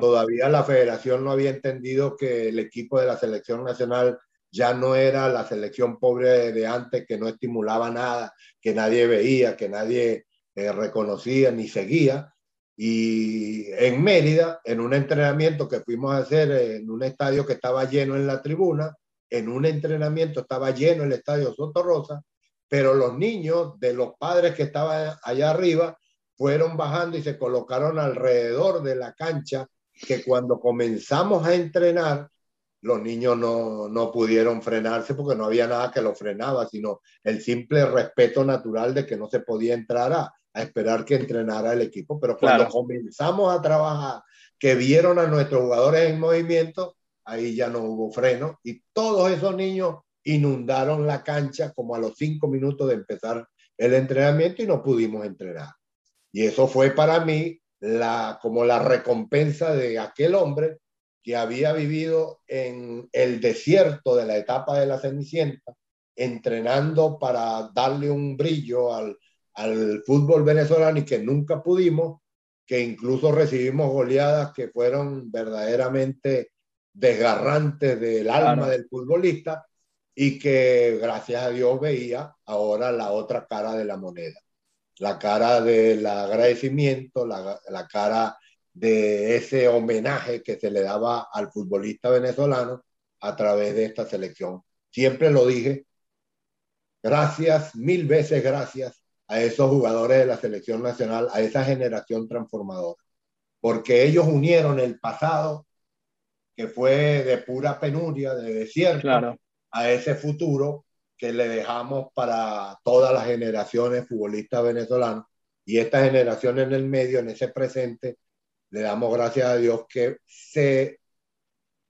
Todavía la federación no había entendido que el equipo de la selección nacional ya no era la selección pobre de antes, que no estimulaba nada, que nadie veía, que nadie eh, reconocía ni seguía, y en Mérida, en un entrenamiento que fuimos a hacer en un estadio que estaba lleno en la tribuna, en un entrenamiento estaba lleno el estadio Soto Rosa, pero los niños de los padres que estaban allá arriba fueron bajando y se colocaron alrededor de la cancha que cuando comenzamos a entrenar los niños no, no pudieron frenarse porque no había nada que los frenaba, sino el simple respeto natural de que no se podía entrar a, a esperar que entrenara el equipo. Pero cuando comenzamos a trabajar, que vieron a nuestros jugadores en movimiento, ahí ya no hubo freno y todos esos niños inundaron la cancha como a los cinco minutos de empezar el entrenamiento y no pudimos entrenar. Y eso fue para mí la, como la recompensa de aquel hombre que había vivido en el desierto de la etapa de la Cenicienta, entrenando para darle un brillo al, al fútbol venezolano y que nunca pudimos, que incluso recibimos goleadas que fueron verdaderamente desgarrantes del alma del futbolista y que gracias a Dios veía ahora la otra cara de la moneda, la cara del agradecimiento, la, la cara de ese homenaje que se le daba al futbolista venezolano a través de esta selección. Siempre lo dije, gracias, mil veces gracias a esos jugadores de la selección nacional, a esa generación transformadora, porque ellos unieron el pasado, que fue de pura penuria, de desierto, a ese futuro que le dejamos para todas las generaciones futbolistas venezolanas y esta generación en el medio, en ese presente, le damos gracias a Dios que se,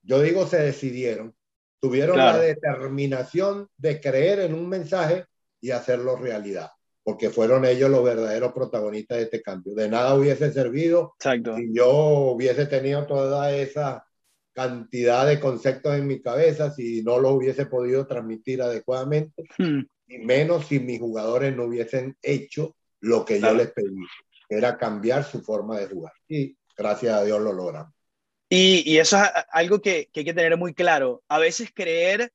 yo digo, se decidieron, tuvieron la determinación de creer en un mensaje y hacerlo realidad porque fueron ellos los verdaderos protagonistas de este cambio. De nada hubiese servido si yo hubiese tenido toda esa cantidad de conceptos en mi cabeza, si no los hubiese podido transmitir adecuadamente, hmm. y menos si mis jugadores no hubiesen hecho lo que yo les pedí, que era cambiar su forma de jugar. Y gracias a Dios lo logramos. Y, y eso es algo que, que hay que tener muy claro. A veces creer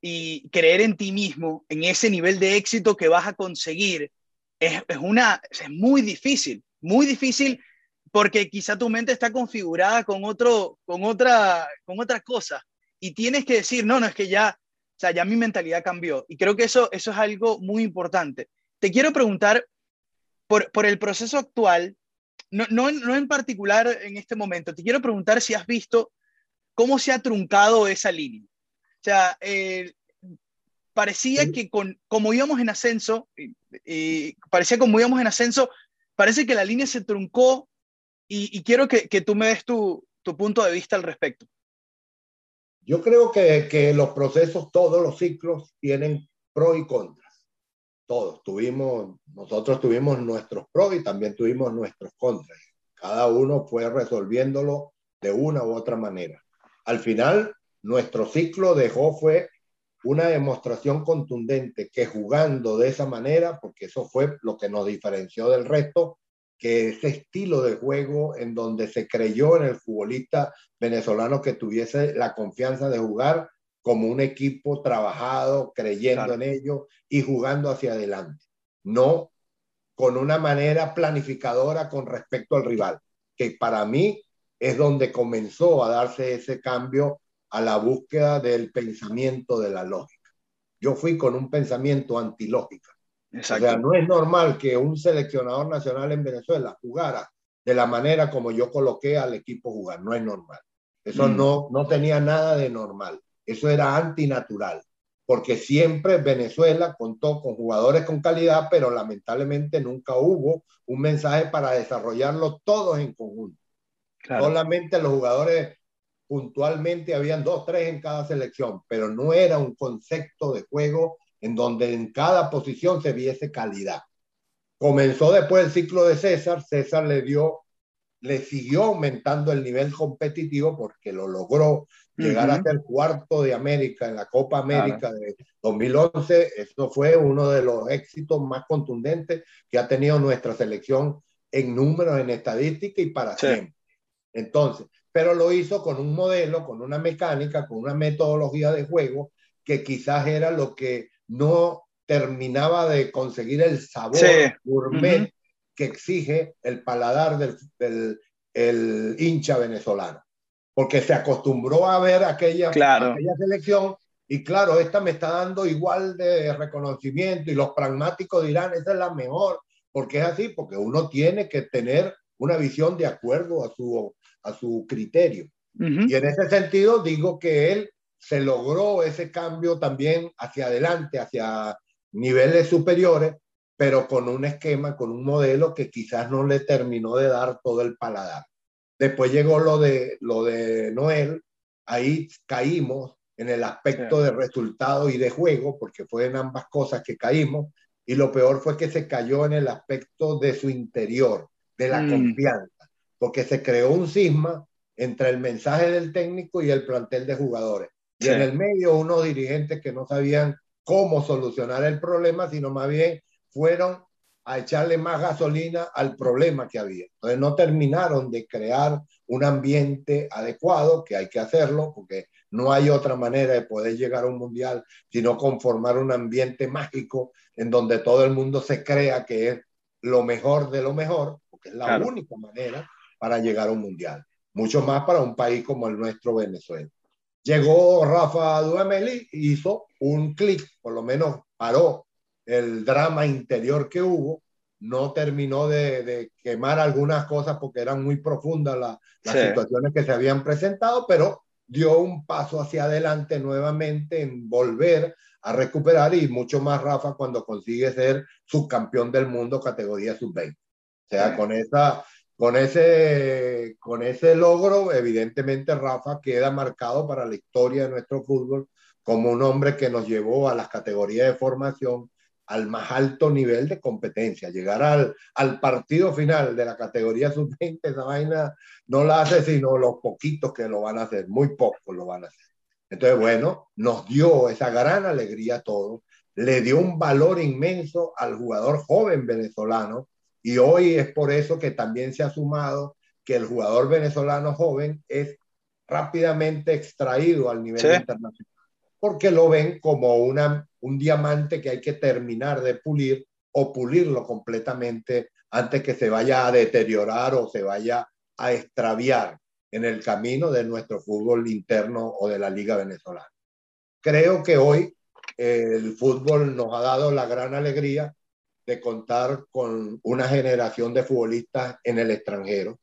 y creer en ti mismo, en ese nivel de éxito que vas a conseguir, es, es, una, es muy difícil, muy difícil porque quizá tu mente está configurada con, otro, con, otra, con otra cosa y tienes que decir, no, no, es que ya, o sea, ya mi mentalidad cambió. Y creo que eso, eso es algo muy importante. Te quiero preguntar por, por el proceso actual, no, no, no en particular en este momento, te quiero preguntar si has visto cómo se ha truncado esa línea. O sea, eh, parecía que con, como íbamos en ascenso, y, parecía como íbamos en ascenso, parece que la línea se truncó y, quiero que, que, tú me des tu, tu, punto de vista al respecto. Yo creo que, que, los procesos, todos los ciclos tienen pros y contras. Todos tuvimos, nosotros tuvimos nuestros pros y también tuvimos nuestros contras. Cada uno fue resolviéndolo de una u otra manera. Al final, nuestro ciclo dejó fue una demostración contundente que jugando de esa manera, porque eso fue lo que nos diferenció del resto, que ese estilo de juego en donde se creyó en el futbolista venezolano que tuviese la confianza de jugar como un equipo trabajado, creyendo en ello y jugando hacia adelante, no con una manera planificadora con respecto al rival, que para mí es donde comenzó a darse ese cambio a la búsqueda del pensamiento de la lógica. Yo fui con un pensamiento antilógica. O sea, no es normal que un seleccionador nacional en Venezuela jugara de la manera como yo coloqué al equipo jugar. No es normal. Eso mm. no, no tenía nada de normal. Eso era antinatural. Porque siempre Venezuela contó con jugadores con calidad, pero lamentablemente nunca hubo un mensaje para desarrollarlo todos en conjunto. Solamente los jugadores puntualmente habían dos, tres en cada selección, pero no era un concepto de juego en donde en cada posición se viese calidad. Comenzó después el ciclo de César, César le dio, le siguió aumentando el nivel competitivo porque lo logró llegar a ser cuarto de América en la Copa América de 2011. Eso fue uno de los éxitos más contundentes que ha tenido nuestra selección en números, en estadística y para siempre. Entonces, pero lo hizo con un modelo, con una mecánica, con una metodología de juego que quizás era lo que no terminaba de conseguir el sabor gourmet que exige el paladar del, el hincha venezolano. Porque se acostumbró a ver aquella, aquella selección y claro, esta me está dando igual de reconocimiento y los pragmáticos dirán, esa es la mejor, porque es así, porque uno tiene que tener una visión de acuerdo a su a su criterio. Y en ese sentido digo que él se logró ese cambio también hacia adelante, hacia niveles superiores, pero con un esquema, con un modelo que quizás no le terminó de dar todo el paladar. Después llegó lo de, lo de Noel, ahí caímos en el aspecto de resultado y de juego, porque fue en ambas cosas que caímos, y lo peor fue que se cayó en el aspecto de su interior, de la mm. confianza, porque se creó un cisma entre el mensaje del técnico y el plantel de jugadores. Y en el medio unos dirigentes que no sabían cómo solucionar el problema, sino más bien fueron a echarle más gasolina al problema que había. Entonces no terminaron de crear un ambiente adecuado, que hay que hacerlo, porque no hay otra manera de poder llegar a un mundial sino conformar un ambiente mágico en donde todo el mundo se crea que es lo mejor de lo mejor, porque es la única manera para llegar a un mundial. Mucho más para un país como el nuestro, Venezuela. Llegó Rafa Duemeli hizo un clic, por lo menos paró el drama interior que hubo, no terminó de, quemar algunas cosas porque eran muy profundas las situaciones que se habían presentado, pero dio un paso hacia adelante nuevamente en volver a recuperar y mucho más Rafa cuando consigue ser subcampeón del mundo categoría sub-20. O sea, con, esa, con, ese, con ese logro, evidentemente Rafa queda marcado para la historia de nuestro fútbol como un hombre que nos llevó a las categorías de formación al más alto nivel de competencia, llegar al, al partido final de la categoría sub-20, esa vaina no la hace sino los poquitos que lo van a hacer, muy pocos lo van a hacer. Entonces, bueno, nos dio esa gran alegría a todos, le dio un valor inmenso al jugador joven venezolano y hoy es por eso que también se ha sumado que el jugador venezolano joven es rápidamente extraído al nivel internacional porque lo ven como una, un diamante que hay que terminar de pulir o pulirlo completamente antes que se vaya a deteriorar o se vaya a extraviar en el camino de nuestro fútbol interno o de la liga venezolana. Creo que hoy el fútbol nos ha dado la gran alegría de contar con una generación de futbolistas en el extranjero,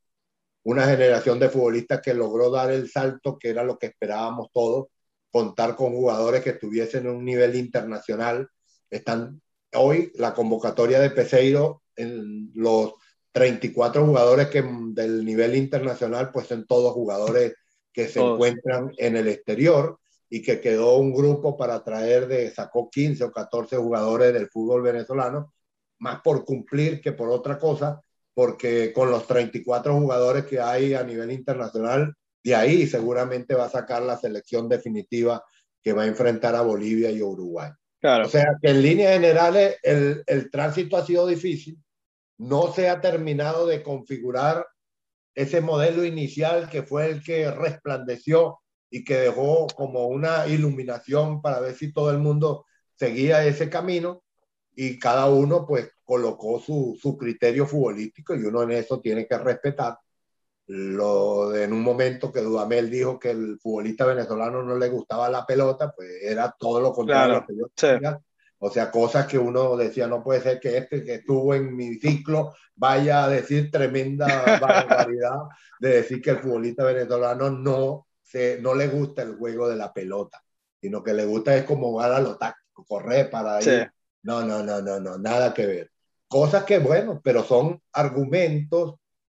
una generación de futbolistas que logró dar el salto que era lo que esperábamos todos, contar con jugadores que estuviesen en un nivel internacional. Están hoy la convocatoria de Peseiro en los 34 jugadores que del nivel internacional, pues son todos jugadores que se encuentran en el exterior y que quedó un grupo para traer de, sacó 15 o 14 jugadores del fútbol venezolano, más por cumplir que por otra cosa, porque con los 34 jugadores que hay a nivel internacional, de ahí seguramente va a sacar la selección definitiva que va a enfrentar a Bolivia y Uruguay. Claro. O sea que en líneas generales el, el tránsito ha sido difícil, no se ha terminado de configurar ese modelo inicial que fue el que resplandeció y que dejó como una iluminación para ver si todo el mundo seguía ese camino y cada uno pues colocó su, su criterio futbolístico y uno en eso tiene que respetar lo de en un momento que Dudamel dijo que el futbolista venezolano no le gustaba la pelota, pues era todo lo contrario. O sea, cosas que uno decía, no puede ser que este que estuvo en mi ciclo vaya a decir tremenda [laughs] barbaridad de decir que el futbolista venezolano no, se, no le gusta el juego de la pelota, sino que le gusta es como jugar a lo táctico, correr para ir. No, no, no, no, no, nada que ver. Cosas que, bueno, pero son argumentos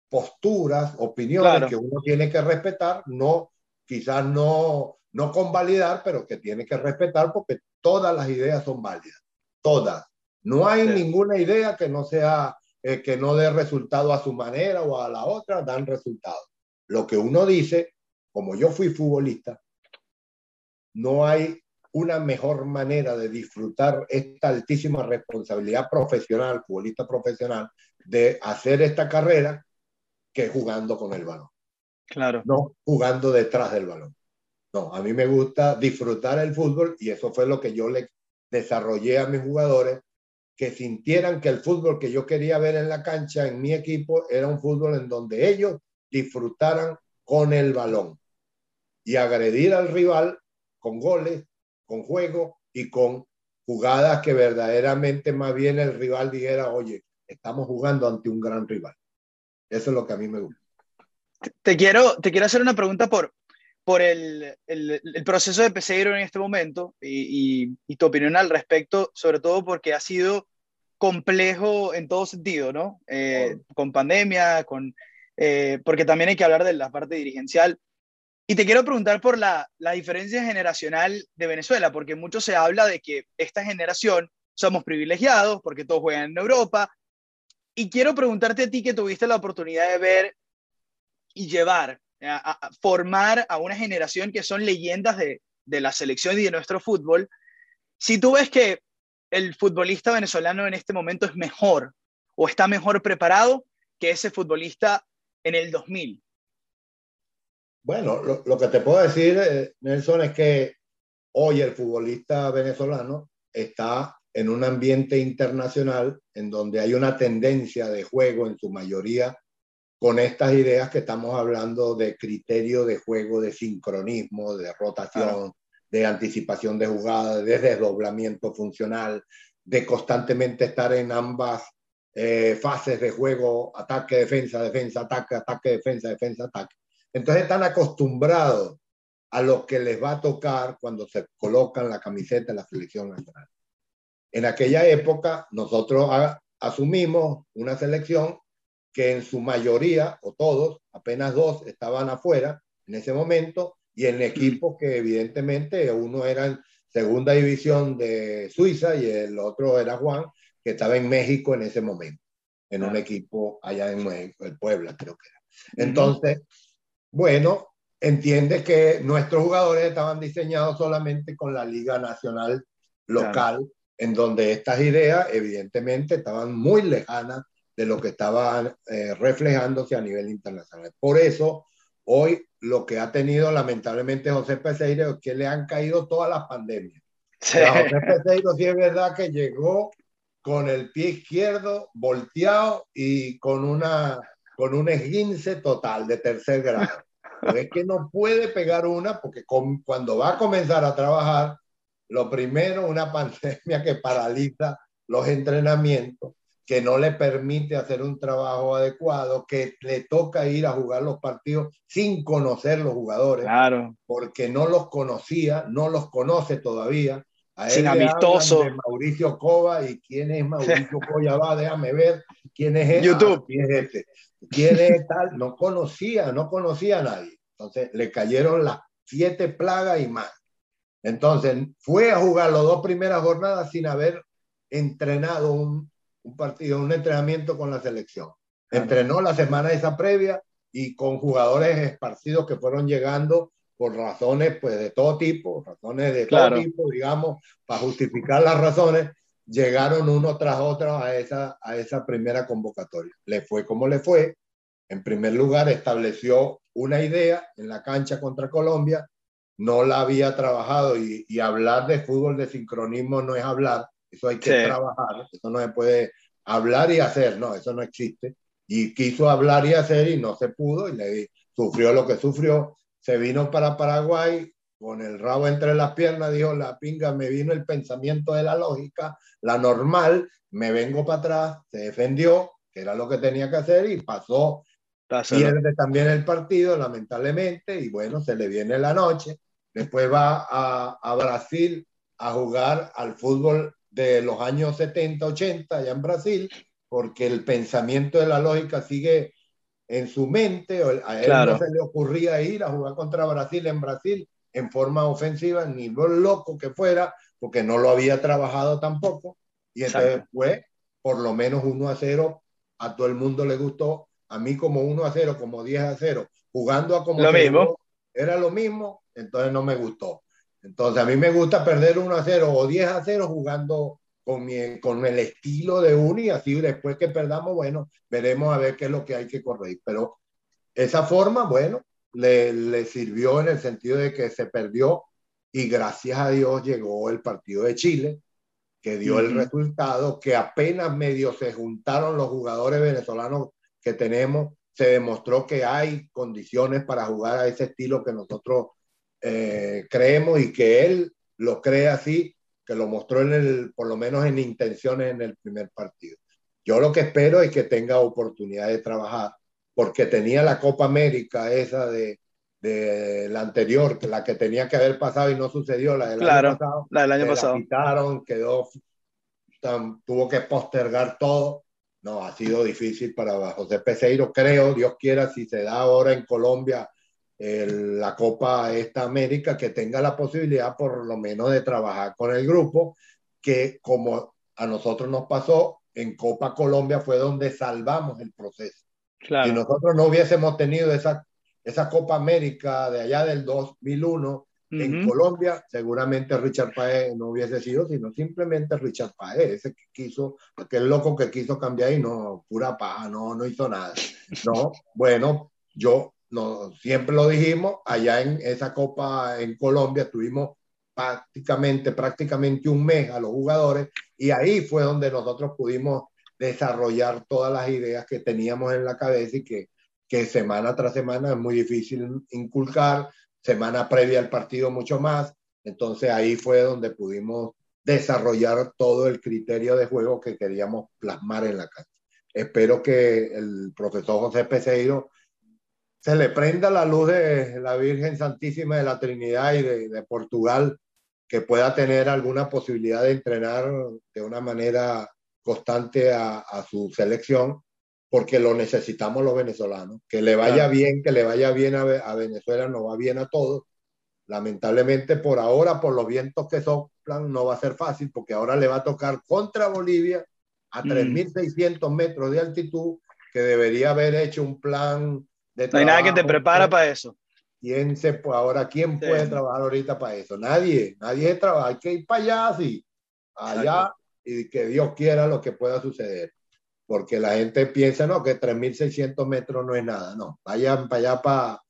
posturas, opiniones que uno tiene que respetar, no, quizás no, no convalidar, pero que tiene que respetar porque todas las ideas son válidas, todas. No hay ninguna idea que no sea, eh, que no dé resultado a su manera o a la otra, dan resultado. Lo que uno dice, como yo fui futbolista, no hay una mejor manera de disfrutar esta altísima responsabilidad profesional, futbolista profesional, de hacer esta carrera que jugando con el balón. Claro. No jugando detrás del balón. No, a mí me gusta disfrutar el fútbol y eso fue lo que yo le desarrollé a mis jugadores, que sintieran que el fútbol que yo quería ver en la cancha, en mi equipo, era un fútbol en donde ellos disfrutaran con el balón y agredir al rival con goles, con juego y con jugadas que verdaderamente más bien el rival dijera, oye, estamos jugando ante un gran rival. Eso es lo que a mí me gusta. Te quiero, te quiero hacer una pregunta por, por el, el, proceso de Peseiro en este momento y, y, tu opinión al respecto, sobre todo porque ha sido complejo en todo sentido, ¿no? Eh, con pandemia, con, eh, porque también hay que hablar de la parte dirigencial. Y te quiero preguntar por la, la diferencia generacional de Venezuela, porque mucho se habla de que esta generación somos privilegiados porque todos juegan en Europa. Y quiero preguntarte a ti que tuviste la oportunidad de ver y llevar a, formar a una generación que son leyendas de, de la selección y de nuestro fútbol, si tú ves que el futbolista venezolano en este momento es mejor o está mejor preparado que ese futbolista en el 2000? Bueno, lo, lo que te puedo decir, eh, Nelson, es que hoy el futbolista venezolano está en un ambiente internacional en donde hay una tendencia de juego en su mayoría con estas ideas que estamos hablando de criterio de juego, de sincronismo, de rotación, de anticipación de jugadas, de desdoblamiento funcional, de constantemente estar en ambas eh, fases de juego, ataque, defensa, defensa, ataque, ataque, defensa, defensa, ataque. Entonces están acostumbrados a lo que les va a tocar cuando se colocan la camiseta en la selección nacional. En aquella época nosotros asumimos una selección que en su mayoría, o todos, apenas dos estaban afuera en ese momento, y en equipos que evidentemente uno era en segunda división de Suiza y el otro era Juan, que estaba en México en ese momento, en un equipo allá en México, el Puebla creo que era. Entonces, bueno, entiende que nuestros jugadores estaban diseñados solamente con la Liga Nacional local, en donde estas ideas evidentemente estaban muy lejanas de lo que estaba eh, reflejándose a nivel internacional. Por eso, hoy lo que ha tenido lamentablemente José Peseiro es que le han caído todas las pandemias. José Peseiro sí es verdad que llegó con el pie izquierdo volteado y con, una, con un esguince total de tercer grado. es que no puede pegar una porque cuando va a comenzar a trabajar, lo primero, una [laughs] pandemia que paraliza los entrenamientos que no le permite hacer un trabajo adecuado, que le toca ir a jugar los partidos sin conocer los jugadores, claro. porque no los conocía, no los conoce todavía. A sin amistoso. Mauricio Cova y quién es Mauricio [laughs] va déjame ver quién es él. YouTube. ¿Quién es este? ¿Quién es tal? No conocía, no conocía a nadie. Entonces le cayeron las siete plagas y más. Entonces fue a jugar las dos primeras jornadas sin haber entrenado un, un partido, un entrenamiento con la selección. Entrenó la semana esa previa y con jugadores esparcidos que fueron llegando por razones pues de todo tipo, razones de todo tipo, digamos, para justificar las razones, llegaron uno tras otro a esa, a esa primera convocatoria. Le fue como le fue. En primer lugar, estableció una idea en la cancha contra Colombia, no la había trabajado y, y hablar de fútbol de sincronismo no es hablar, eso hay que trabajar, eso no se puede hablar y hacer, no, eso no existe. Y quiso hablar y hacer y no se pudo y le sufrió lo que sufrió. Se vino para Paraguay con el rabo entre las piernas, dijo, la pinga, me vino el pensamiento de la lógica, la normal, me vengo para atrás, se defendió, que era lo que tenía que hacer y pasó. Pierde también el partido, lamentablemente, y bueno, se le viene la noche. Después va a, a Brasil a jugar al fútbol de los años 70, 80 allá en Brasil, porque el pensamiento de la lógica sigue en su mente, a él no se le ocurría ir a jugar contra Brasil en Brasil en forma ofensiva, ni lo loco que fuera, porque no lo había trabajado tampoco, y entonces fue por lo menos 1 a 0, a todo el mundo le gustó, a mí como 1 a 0, como 10 a 0, jugando a como lo mismo. era lo mismo, entonces no me gustó. Entonces, a mí me gusta perder 1 a 0 o 10 a 0 jugando con, mi, con el estilo de uno y así después que perdamos, bueno, veremos a ver qué es lo que hay que corregir. Pero esa forma, bueno, le, le sirvió en el sentido de que se perdió y gracias a Dios llegó el partido de Chile, que dio el resultado, que apenas medio se juntaron los jugadores venezolanos que tenemos, se demostró que hay condiciones para jugar a ese estilo que nosotros eh, creemos y que él lo cree así, que lo mostró en el, por lo menos en intenciones en el primer partido. Yo lo que espero es que tenga oportunidad de trabajar, porque tenía la Copa América esa de, de la anterior, la que tenía que haber pasado y no sucedió, la del año pasado. La del año pasado. La quitaron, quedó, tuvo que postergar todo. No, ha sido difícil para José Peseiro, creo, Dios quiera, si se da ahora en Colombia la Copa esta América, que tenga la posibilidad por lo menos de trabajar con el grupo, que como a nosotros nos pasó, en Copa Colombia fue donde salvamos el proceso. Claro. Si nosotros no hubiésemos tenido esa, esa Copa América de allá del 2001 en Colombia, seguramente Richard Paez no hubiese sido, sino simplemente Richard Paez, ese que quiso, aquel loco que quiso cambiar y no, pura paja, no, no hizo nada. No, bueno, yo no, siempre lo dijimos, allá en esa Copa en Colombia tuvimos prácticamente, prácticamente un mes a los jugadores y ahí fue donde nosotros pudimos desarrollar todas las ideas que teníamos en la cabeza y que, que semana tras semana es muy difícil inculcar, semana previa al partido mucho más, entonces ahí fue donde pudimos desarrollar todo el criterio de juego que queríamos plasmar en la cancha. Espero que el profesor José Peseiro se le prenda la luz de la Virgen Santísima de la Trinidad y de, Portugal, que pueda tener alguna posibilidad de entrenar de una manera constante a, su selección, porque lo necesitamos los venezolanos. Que le vaya bien, que le vaya bien a, a, Venezuela, no va bien a todos. Lamentablemente, por ahora, por los vientos que soplan, no va a ser fácil, porque ahora le va a tocar contra Bolivia a 3.600 mm. metros de altitud, que debería haber hecho un plan no hay nada que te prepara para eso. ¿Quién se, ahora, ¿quién puede trabajar ahorita para eso? Nadie, nadie trabaja. Hay que ir para allá, sí, allá, y que Dios quiera lo que pueda suceder. Porque la gente piensa, no, que 3.600 metros no es nada. No, vayan para allá, para,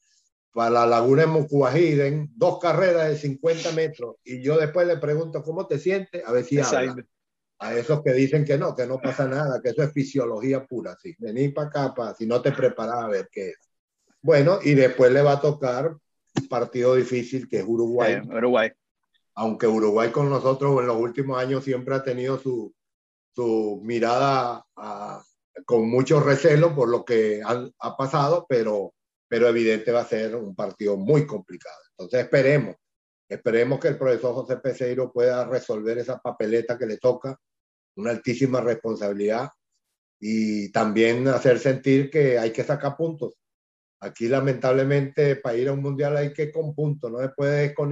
para la laguna de Mucuajiden, dos carreras de 50 metros. Y yo después le pregunto, ¿cómo te sientes? A ver si habla. A esos que dicen que no, que no pasa nada, que eso es fisiología pura. Sí, vení para acá, para, si no te preparas a ver qué es. Bueno, y después le va a tocar partido difícil que es Uruguay. Uruguay. Aunque Uruguay con nosotros en los últimos años siempre ha tenido su, su mirada con mucho recelo por lo que ha, pasado, pero, pero evidente va a ser un partido muy complicado. Entonces esperemos, esperemos que el profesor José Peseiro pueda resolver esa papeleta que le toca, una altísima responsabilidad y también hacer sentir que hay que sacar puntos Aquí lamentablemente para ir a un mundial hay que con puntos, no se puede con,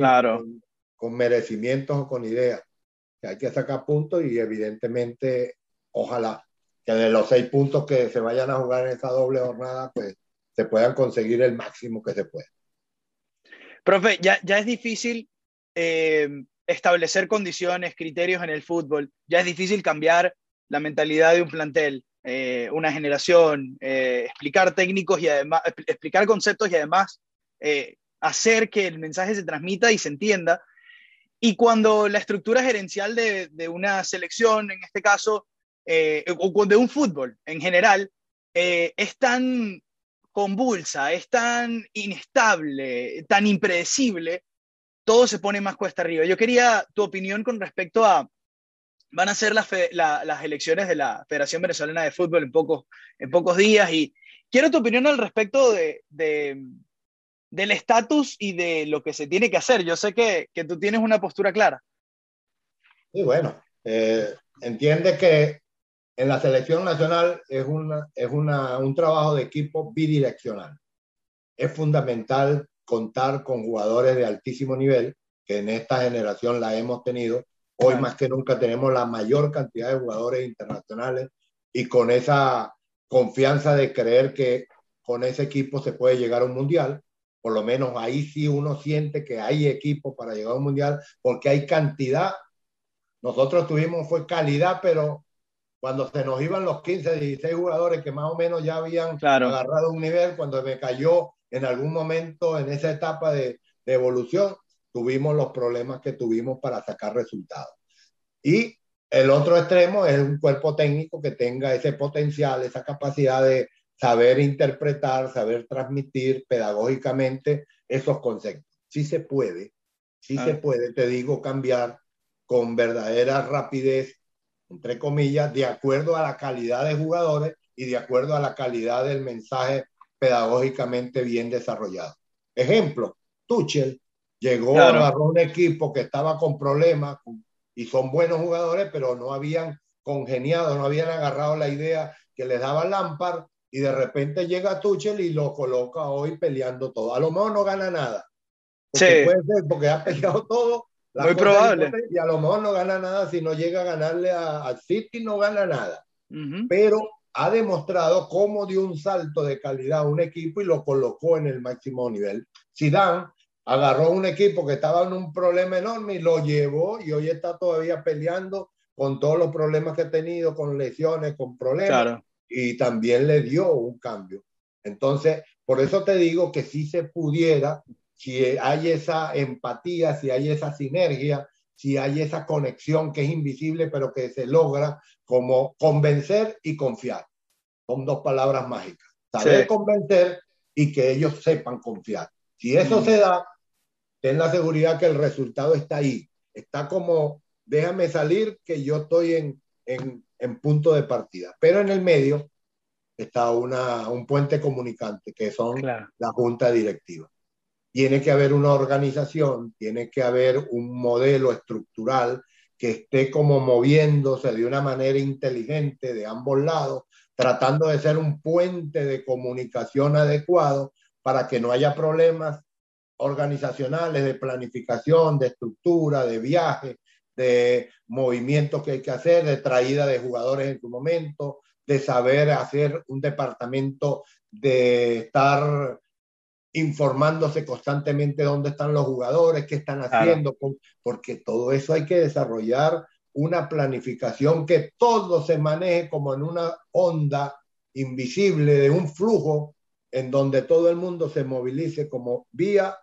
con, merecimientos o con ideas. Que hay que sacar puntos y evidentemente ojalá que de los seis puntos que se vayan a jugar en esa doble jornada, pues se puedan conseguir el máximo que se pueda. Profe, ya, ya es difícil eh, establecer condiciones, criterios en el fútbol, ya es difícil cambiar la mentalidad de un plantel. Eh, una generación, eh, explicar técnicos y además, explicar conceptos y además eh, hacer que el mensaje se transmita y se entienda. Y cuando la estructura gerencial de, de una selección, en este caso, o de un fútbol en general, es tan convulsa, es tan inestable, tan impredecible, todo se pone más cuesta arriba. Yo quería tu opinión con respecto a, van a ser las, elecciones de la Federación Venezolana de Fútbol en pocos, días y quiero tu opinión al respecto de, del estatus y de lo que se tiene que hacer. Yo sé que, tú tienes una postura clara. Sí, bueno, eh, entiende que en la selección nacional es, un trabajo de equipo bidireccional. Es fundamental contar con jugadores de altísimo nivel, que en esta generación la hemos tenido, Hoy más que nunca tenemos la mayor cantidad de jugadores internacionales y con esa confianza de creer que con ese equipo se puede llegar a un mundial. Por lo menos ahí sí uno siente que hay equipo para llegar a un mundial porque hay cantidad. Nosotros tuvimos fue calidad, pero cuando se nos iban los 15, 16 jugadores que más o menos ya habían agarrado un nivel, cuando me cayó en algún momento en esa etapa de, de evolución, tuvimos los problemas que tuvimos para sacar resultados. Y el otro extremo es un cuerpo técnico que tenga ese potencial, esa capacidad de saber interpretar, saber transmitir pedagógicamente esos conceptos. Sí se puede, sí se puede, te digo, cambiar con verdadera rapidez, entre comillas, de acuerdo a la calidad de jugadores y de acuerdo a la calidad del mensaje pedagógicamente bien desarrollado. Ejemplo, Tuchel llegó, a agarró un equipo que estaba con problemas y son buenos jugadores, pero no habían congeniado, no habían agarrado la idea que les daba Lampard y de repente llega Tuchel y lo coloca hoy peleando todo. A lo mejor no gana nada. Porque puede ser porque ha peleado todo. Muy probable. Y a lo mejor no gana nada si no llega a ganarle al City, no gana nada. Pero ha demostrado cómo dio un salto de calidad a un equipo y lo colocó en el máximo nivel. Zidane agarró un equipo que estaba en un problema enorme y lo llevó y hoy está todavía peleando con todos los problemas que ha tenido, con lesiones, con problemas. Y también le dio un cambio. Entonces, por eso te digo que si se pudiera, si hay esa empatía, si hay esa sinergia, si hay esa conexión que es invisible, pero que se logra como convencer y confiar. Son dos palabras mágicas. Saber convencer y que ellos sepan confiar. Si eso mm. se da, ten la seguridad que el resultado está ahí. Está como, déjame salir que yo estoy en, en, en punto de partida. Pero en el medio está una, un puente comunicante, que son la junta directiva. Tiene que haber una organización, tiene que haber un modelo estructural que esté como moviéndose de una manera inteligente de ambos lados, tratando de ser un puente de comunicación adecuado para que no haya problemas organizacionales de planificación, de estructura, de viaje, de movimientos que hay que hacer, de traída de jugadores en su momento, de saber hacer un departamento de estar informándose constantemente dónde están los jugadores, qué están haciendo, porque todo eso hay que desarrollar una planificación que todo se maneje como en una onda invisible de un flujo en donde todo el mundo se movilice como vía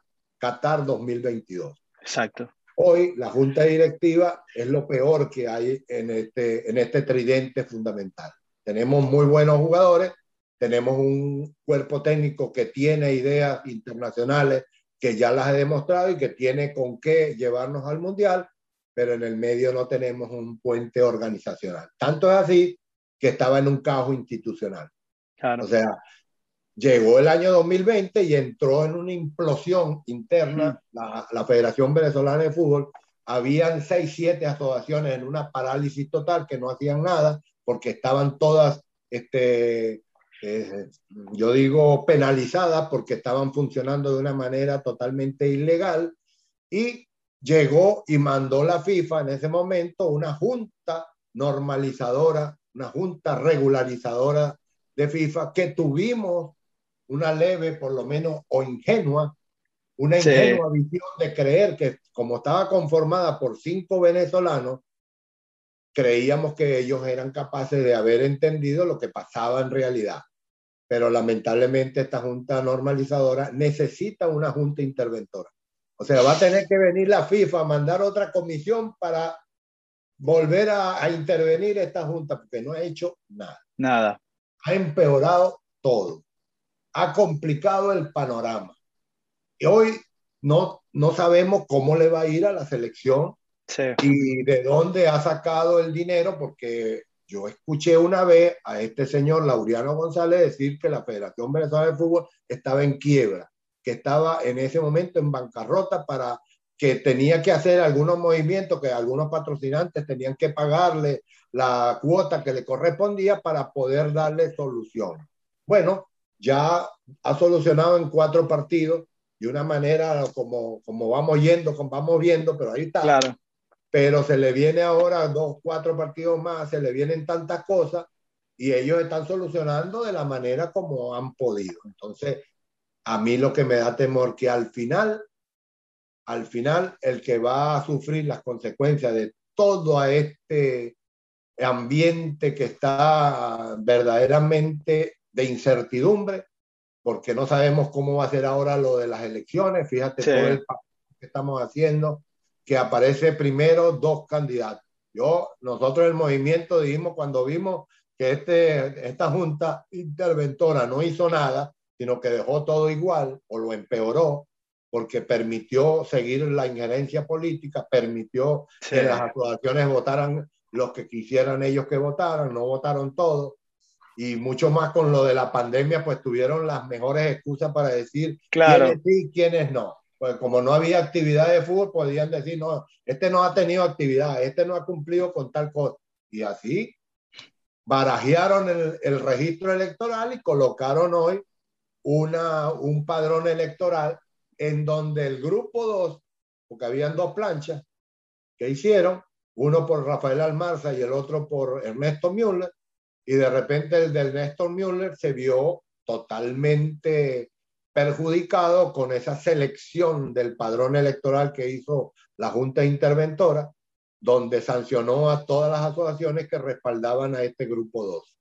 Qatar 2022. Exacto. Hoy la junta directiva es lo peor que hay en este, en este tridente fundamental. Tenemos muy buenos jugadores, tenemos un cuerpo técnico que tiene ideas internacionales que ya las he demostrado y que tiene con qué llevarnos al mundial, pero en el medio no tenemos un puente organizacional. Tanto es así que estaba en un caos institucional. O sea, llegó el año 2020 y entró en una implosión interna la, la, Federación Venezolana de Fútbol. Habían seis, siete asociaciones en una parálisis total que no hacían nada porque estaban todas este, eh, yo digo penalizadas porque estaban funcionando de una manera totalmente ilegal y llegó y mandó la FIFA en ese momento una junta normalizadora, una junta regularizadora de FIFA que tuvimos una leve, por lo menos, o ingenua, una ingenua visión de creer que como estaba conformada por cinco venezolanos, creíamos que ellos eran capaces de haber entendido lo que pasaba en realidad pero lamentablemente esta junta normalizadora necesita una junta interventora. O sea, va a tener que venir la FIFA a mandar otra comisión para volver a, intervenir esta junta, porque no ha hecho nada. Nada. Ha empeorado todo. Ha complicado el panorama. Y hoy no, no sabemos cómo le va a ir a la selección y de dónde ha sacado el dinero, porque yo escuché una vez a este señor Laureano González decir que la Federación Venezolana de Fútbol estaba en quiebra, que estaba en ese momento en bancarrota para que tenía que hacer algunos movimientos que algunos patrocinantes tenían que pagarle la cuota que le correspondía para poder darle solución. Bueno, ya ha solucionado en cuatro partidos de una manera como, como vamos yendo, como vamos viendo, pero ahí está. Claro pero se le viene ahora dos, cuatro partidos más, se le vienen tantas cosas y ellos están solucionando de la manera como han podido. Entonces, a mí lo que me da temor que al final, al final, el que va a sufrir las consecuencias de todo este ambiente que está verdaderamente de incertidumbre, porque no sabemos cómo va a ser ahora lo de las elecciones, fíjate todo el que estamos haciendo, que aparece primero dos candidatos. Yo, nosotros el movimiento dijimos cuando vimos que este, esta junta interventora no hizo nada, sino que dejó todo igual o lo empeoró, porque permitió seguir la injerencia política, permitió que las asociaciones votaran los que quisieran ellos que votaran, no votaron todos. Y mucho más con lo de la pandemia, pues tuvieron las mejores excusas para decir claro. quiénes sí y quiénes no. Pues como no había actividad de fútbol, podían decir, no, este no ha tenido actividad, este no ha cumplido con tal cosa. Y así barajearon el, el registro electoral y colocaron hoy una, un padrón electoral en donde el grupo 2, porque habían dos planchas que hicieron, uno por Rafael Almarza y el otro por Ernesto Müller, y de repente el del Néstor Müller se vio totalmente perjudicado con esa selección del padrón electoral que hizo la Junta Interventora, donde sancionó a todas las asociaciones que respaldaban a este grupo 2.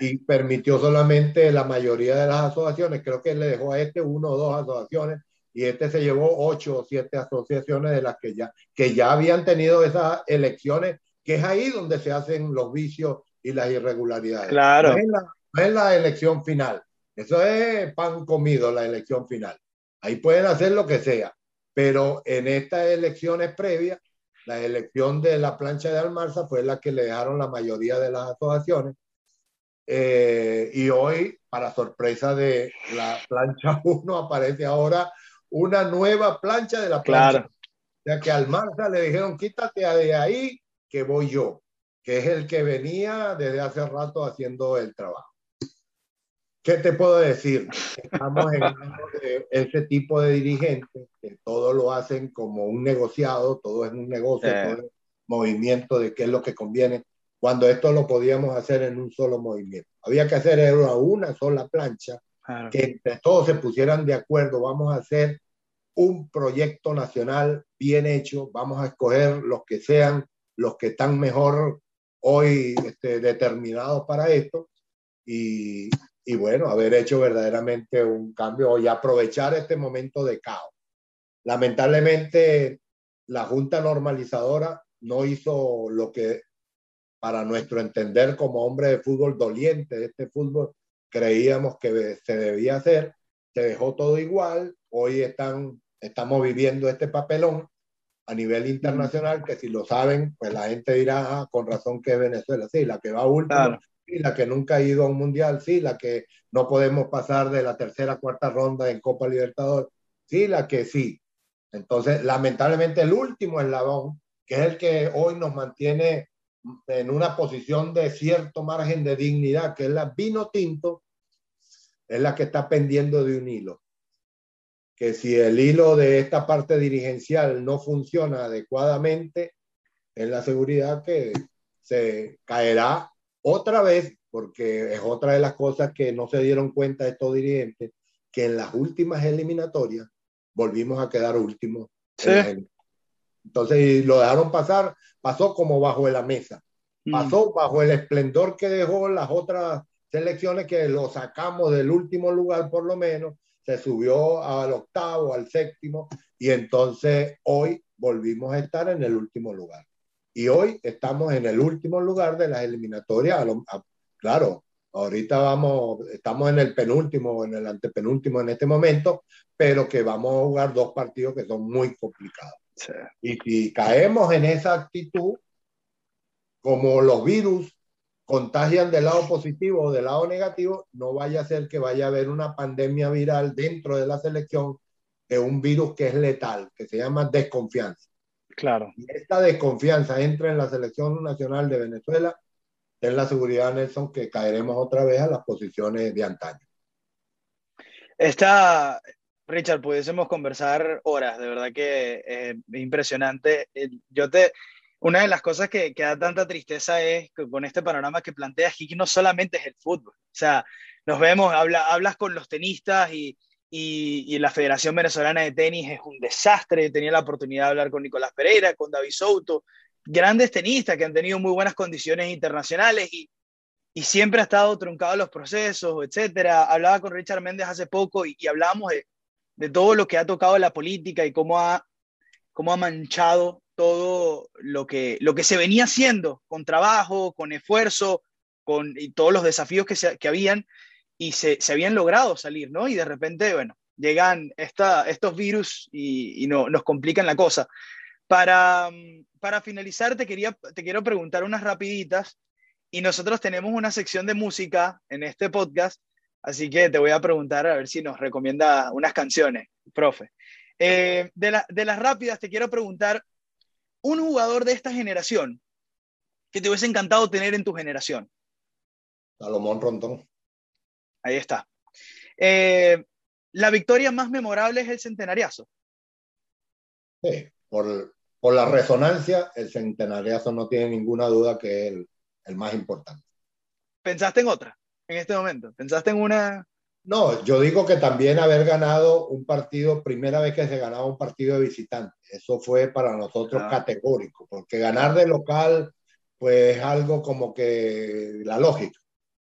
Y permitió solamente la mayoría de las asociaciones, creo que le dejó a este uno o dos asociaciones, y este se llevó ocho o siete asociaciones de las que ya, que ya habían tenido esas elecciones, que es ahí donde se hacen los vicios y las irregularidades. Claro. No es, la, no es la elección final. Eso es pan comido, la elección final. Ahí pueden hacer lo que sea. Pero en estas elecciones previas, la elección de la plancha de Almarza fue la que le dejaron la mayoría de las asociaciones. Eh, y hoy, para sorpresa de la plancha [laughs] 1, aparece ahora una nueva plancha de la plancha. Claro. O sea que Almarza le dijeron, quítate de ahí, que voy yo que es el que venía desde hace rato haciendo el trabajo. ¿Qué te puedo decir? Estamos en de ese tipo de dirigentes que todo lo hacen como un negociado, todo es un negocio, todo es movimiento de qué es lo que conviene, cuando esto lo podíamos hacer en un solo movimiento. Había que hacer una sola plancha, claro. que entre todos se pusieran de acuerdo, vamos a hacer un proyecto nacional bien hecho, vamos a escoger los que sean los que están mejor hoy este, determinados para esto y, y, bueno, haber hecho verdaderamente un cambio y aprovechar este momento de caos. Lamentablemente, la Junta Normalizadora no hizo lo que para nuestro entender como hombre de fútbol doliente de este fútbol creíamos que se debía hacer. Se dejó todo igual. Hoy están, estamos viviendo este papelón a nivel internacional, que si lo saben, pues la gente dirá, ah, con razón que es Venezuela, sí, la que va última, claro. sí, la que nunca ha ido a un mundial, sí, la que no podemos pasar de la tercera cuarta ronda en Copa Libertadores, sí, la que sí. Entonces, lamentablemente, el último eslabón, que es el que hoy nos mantiene en una posición de cierto margen de dignidad, que es la vino tinto, es la que está pendiendo de un hilo que si el hilo de esta parte dirigencial no funciona adecuadamente, es la seguridad que se caerá otra vez, porque es otra de las cosas que no se dieron cuenta estos dirigentes, que en las últimas eliminatorias volvimos a quedar últimos. Sí. Entonces, lo dejaron pasar, pasó como bajo la mesa, pasó mm. bajo el esplendor que dejó las otras selecciones que lo sacamos del último lugar por lo menos se subió al octavo, al séptimo, y entonces hoy volvimos a estar en el último lugar. Y hoy estamos en el último lugar de las eliminatorias. A lo, a, claro, ahorita vamos, estamos en el penúltimo, en el antepenúltimo en este momento, pero que vamos a jugar dos partidos que son muy complicados. Sí. Y si caemos en esa actitud, como los virus contagian del lado positivo o del lado negativo, no vaya a ser que vaya a haber una pandemia viral dentro de la selección de un virus que es letal, que se llama desconfianza. Claro. Y esta desconfianza entra en la selección nacional de Venezuela, ten la seguridad, Nelson, que caeremos otra vez a las posiciones de antaño. Esta, Richard, pudiésemos conversar horas, de verdad que eh, es impresionante. Yo te, una de las cosas que, que, da tanta tristeza es que con este panorama que plantea aquí, que no solamente es el fútbol. O sea, nos vemos, habla, hablas con los tenistas y, y, y, la Federación Venezolana de Tenis es un desastre. Tenía la oportunidad de hablar con Nicolás Pereira, con David Souto, grandes tenistas que han tenido muy buenas condiciones internacionales y, y siempre ha estado truncado los procesos, etcétera. Hablaba con Richard Méndez hace poco y, y hablábamos de, de todo lo que ha tocado la política y cómo ha, cómo ha manchado todo lo que, lo que se venía haciendo con trabajo, con esfuerzo, con todos los desafíos que, se, que habían y se, se, habían logrado salir, ¿no? Y de repente, bueno, llegan esta, estos virus y, y no, nos complican la cosa. Para, para finalizar, te, quería, te quiero preguntar unas rapiditas y nosotros tenemos una sección de música en este podcast, así que te voy a preguntar a ver si nos recomienda unas canciones, profe. Eh, de, de las rápidas, te quiero preguntar, un jugador de esta generación que te hubiese encantado tener en tu generación. Salomón Rondón. Ahí está. Eh, la victoria más memorable es el centenariazo. Sí, por, por, la resonancia, el centenariazo no tiene ninguna duda que es el, el, más importante. ¿Pensaste en otra en este momento? ¿Pensaste en una? No, yo digo que también haber ganado un partido, primera vez que se ganaba un partido de visitante, eso fue para nosotros ah. categórico, porque ganar de local, pues algo como que la lógica.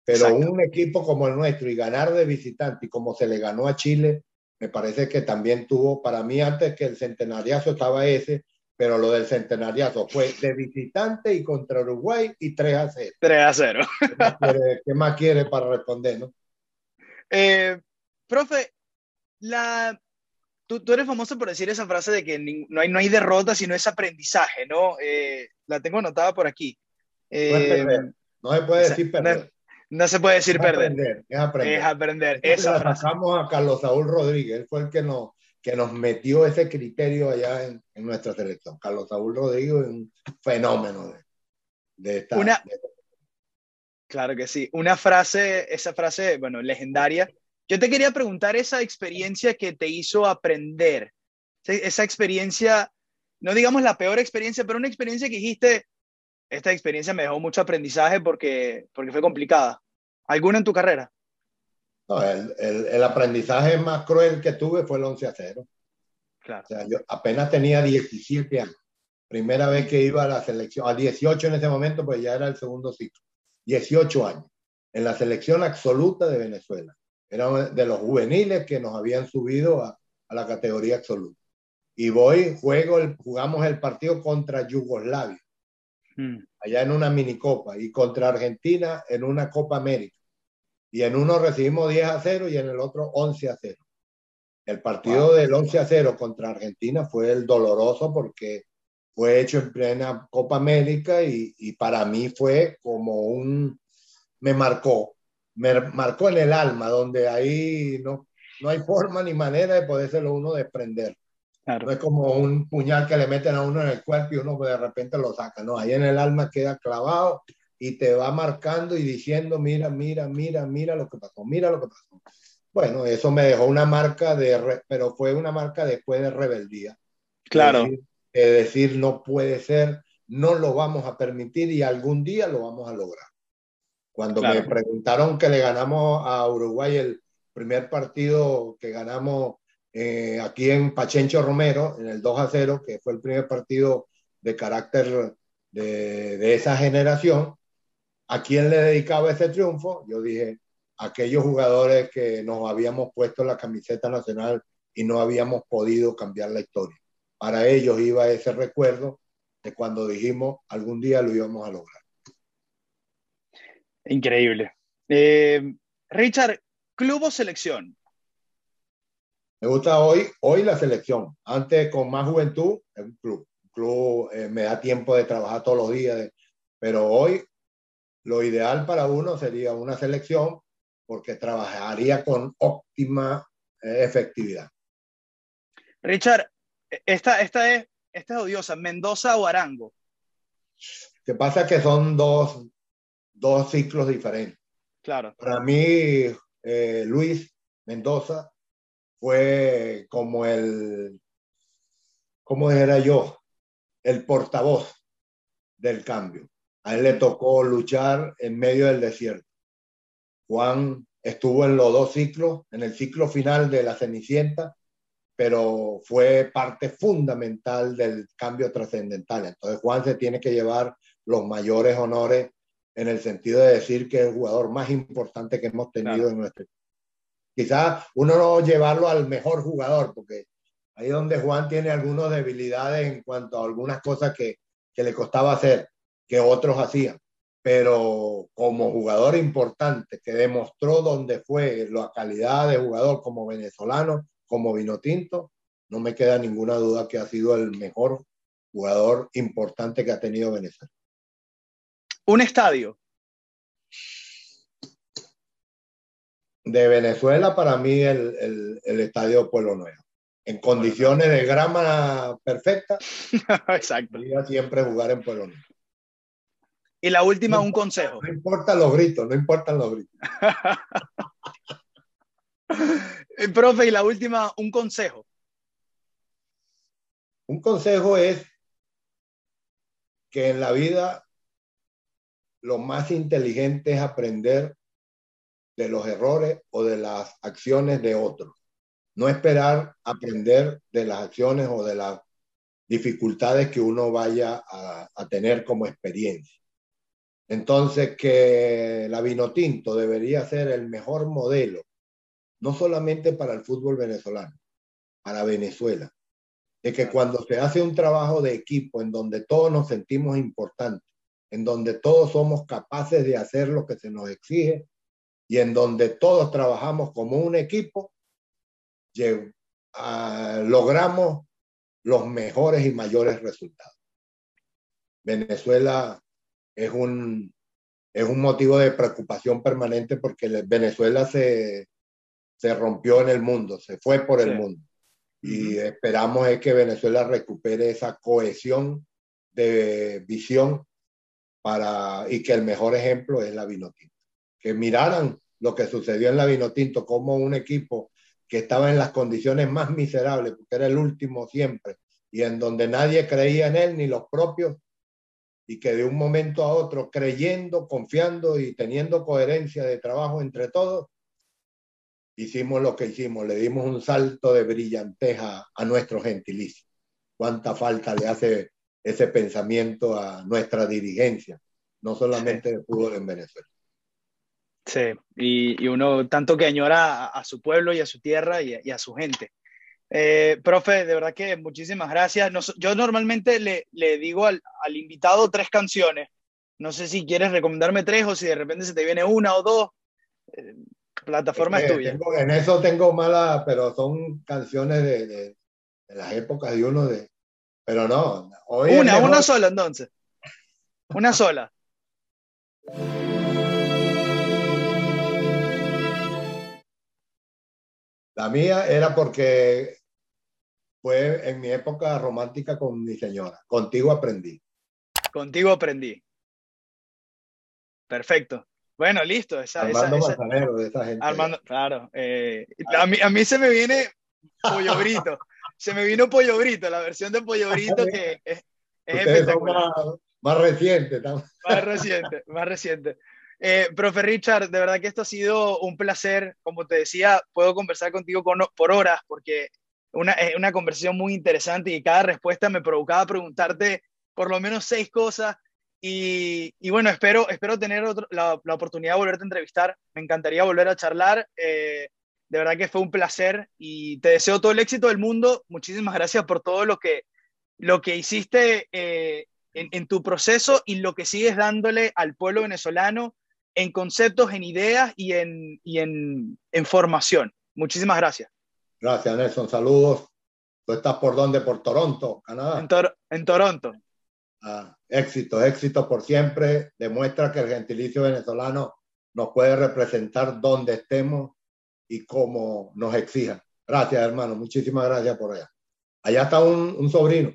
Pero un equipo como el nuestro y ganar de visitante y como se le ganó a Chile, me parece que también tuvo, para mí antes que el centenariazo estaba ese, pero lo del centenariazo fue de visitante y contra Uruguay y 3 a 0. 3 a 0. ¿Qué más quiere, para responder, no? Eh, profe, la, tú, tú, eres famoso por decir esa frase de que no hay, no hay derrota, sino es aprendizaje, ¿no? Eh, la tengo anotada por aquí. Eh, no, se puede decir perder. No se puede decir perder. Aprender, es aprender. Es aprender. Esa sacamos a Carlos Saúl Rodríguez, fue el que nos, que nos metió ese criterio allá en, en nuestra selección. Carlos Saúl Rodríguez es un fenómeno de, de esta. Una, Claro que sí. Una frase, esa frase, bueno, legendaria. Yo te quería preguntar esa experiencia que te hizo aprender. Esa experiencia, no digamos la peor experiencia, pero una experiencia que dijiste, esta experiencia me dejó mucho aprendizaje porque, porque fue complicada. ¿Alguna en tu carrera? No, el, el, el, aprendizaje más cruel que tuve fue el 11 a 0. Claro. O sea, yo apenas tenía 17 años. Primera vez que iba a la selección, a 18 en ese momento, pues ya era el segundo ciclo. 18 años, en la selección absoluta de Venezuela. Era de los juveniles que nos habían subido a, a la categoría absoluta. Y voy, juego, el, jugamos el partido contra Yugoslavia allá en una minicopa, y contra Argentina en una Copa América. Y en uno recibimos 10 a 0 y en el otro 11 a 0. El partido wow. del 11 a 0 contra Argentina fue el doloroso porque fue hecho en plena Copa América y, y para mí fue como un, me marcó, me marcó en el alma, donde ahí no, no hay forma ni manera de podérselo uno desprender. Claro. No es como un puñal que le meten a uno en el cuerpo y uno de repente lo saca. No, ahí en el alma queda clavado y te va marcando y diciendo, mira, mira, mira, mira lo que pasó, mira lo que pasó. Bueno, eso me dejó una marca de, pero fue una marca después de rebeldía. Claro. Es decir, es decir, no puede ser, no lo vamos a permitir y algún día lo vamos a lograr. Cuando claro. me preguntaron que le ganamos a Uruguay el primer partido que ganamos eh, aquí en Pachencho Romero, en el 2 a 0, que fue el primer partido de carácter de, de esa generación, ¿a quién le dedicaba ese triunfo? Yo dije, aquellos jugadores que nos habíamos puesto la camiseta nacional y no habíamos podido cambiar la historia. Para ellos iba ese recuerdo de cuando dijimos algún día lo íbamos a lograr. Increíble. Eh, Richard, club o selección. Me gusta hoy, hoy la selección. Antes con más juventud, es un club. Un club eh, me da tiempo de trabajar todos los días, de, pero hoy lo ideal para uno sería una selección porque trabajaría con óptima eh, efectividad. Richard, esta, esta, es, esta es odiosa, Mendoza o Arango. Que pasa que son dos, dos ciclos diferentes. Claro. Para mí, eh, Luis Mendoza fue como el, ¿cómo era yo? El portavoz del cambio. A él le tocó luchar en medio del desierto. Juan estuvo en los dos ciclos, en el ciclo final de la Cenicienta, pero fue parte fundamental del cambio trascendental. Entonces Juan se tiene que llevar los mayores honores en el sentido de decir que es el jugador más importante que hemos tenido claro. en nuestro quizás uno no llevarlo al mejor jugador, porque ahí es donde Juan tiene algunas debilidades en cuanto a algunas cosas que, que le costaba hacer, que otros hacían. Pero como jugador importante que demostró dónde fue la calidad de jugador como venezolano, como vino tinto, no me queda ninguna duda que ha sido el mejor jugador importante que ha tenido Venezuela. Un estadio. De Venezuela, para mí, el, el, estadio Pueblo Nuevo. En condiciones de grama perfecta. [laughs] Exacto. siempre jugar en Pueblo Nuevo. Y la última, un consejo. No importan los gritos, no importan los gritos. [laughs] Eh, profe, y la última, un consejo. Un consejo es que en la vida lo más inteligente es aprender de los errores o de las acciones de otros. No esperar aprender de las acciones o de las dificultades que uno vaya a, a tener como experiencia. Entonces, que la Vinotinto debería ser el mejor modelo, no solamente para el fútbol venezolano, para Venezuela. De que cuando se hace un trabajo de equipo en donde todos nos sentimos importantes, en donde todos somos capaces de hacer lo que se nos exige y en donde todos trabajamos como un equipo, logramos los mejores y mayores resultados. Venezuela es un, es un motivo de preocupación permanente porque Venezuela se, se rompió en el mundo, se fue por el mundo. Y esperamos es que Venezuela recupere esa cohesión de visión para, y que el mejor ejemplo es la Vinotinto. Que miraran lo que sucedió en la Vinotinto como un equipo que estaba en las condiciones más miserables, porque era el último siempre, y en donde nadie creía en él, ni los propios, y que de un momento a otro, creyendo, confiando y teniendo coherencia de trabajo entre todos, hicimos lo que hicimos, le dimos un salto de brillanteja a nuestro gentilicio. Cuánta falta le hace ese pensamiento a nuestra dirigencia, no solamente de fútbol en Venezuela. Sí, y, uno tanto que añora a, su pueblo y a su tierra y a su gente. Eh, profe, de verdad que muchísimas gracias. yo normalmente le, le digo al, al, invitado tres canciones. No sé si quieres recomendarme tres o si de repente se te viene una o dos. Eh, plataforma es, tuya. en eso tengo mala, pero son canciones de, de, las épocas de uno de... Pero no. una, una sola entonces. Una sola. La mía era porque fue en mi época romántica con mi señora. Contigo aprendí. Contigo aprendí. Perfecto. Bueno, listo. Armando Manzanero, de esa gente. Armando, claro. Eh, a, mí, a mí se me viene Pollo Brito. se me vino Pollo Brito, la versión de Pollo Brito que [laughs] es, espectacular. más, reciente. Más [laughs] reciente, más reciente. Eh, profe Richard, de verdad que esto ha sido un placer. Como te decía, puedo conversar contigo por horas porque una, una conversación muy interesante y cada respuesta me provocaba preguntarte por lo menos seis cosas. Y, y bueno, espero, espero tener la, la, oportunidad de volverte a entrevistar. Me encantaría volver a charlar. Eh, de verdad que fue un placer y te deseo todo el éxito del mundo. Muchísimas gracias por todo lo que, lo que hiciste eh, en, en, tu proceso y lo que sigues dándole al pueblo venezolano en conceptos, en ideas y en, y en, en formación. Muchísimas gracias. Gracias, Nelson. Saludos. ¿Tú estás por dónde? Por Toronto, Canadá. En, Toronto. Ah, éxito, éxito por siempre. Demuestra que el gentilicio venezolano nos puede representar donde estemos y como nos exijan. Gracias, hermano. Muchísimas gracias por allá. Allá está un, sobrino.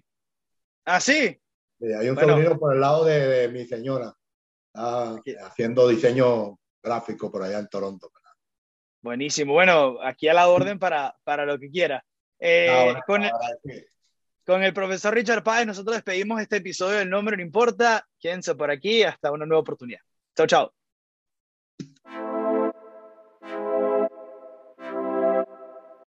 Ah, sí. hay un sobrino por el lado de, mi señora. Está haciendo diseño gráfico por allá en Toronto. Buenísimo. Bueno, aquí a la orden para, para lo que quiera. Eh, con, el, con, el, profesor Richard Páez, nosotros despedimos este episodio del Nombre No Importa. Quédense por aquí hasta una nueva oportunidad. Chao, chao.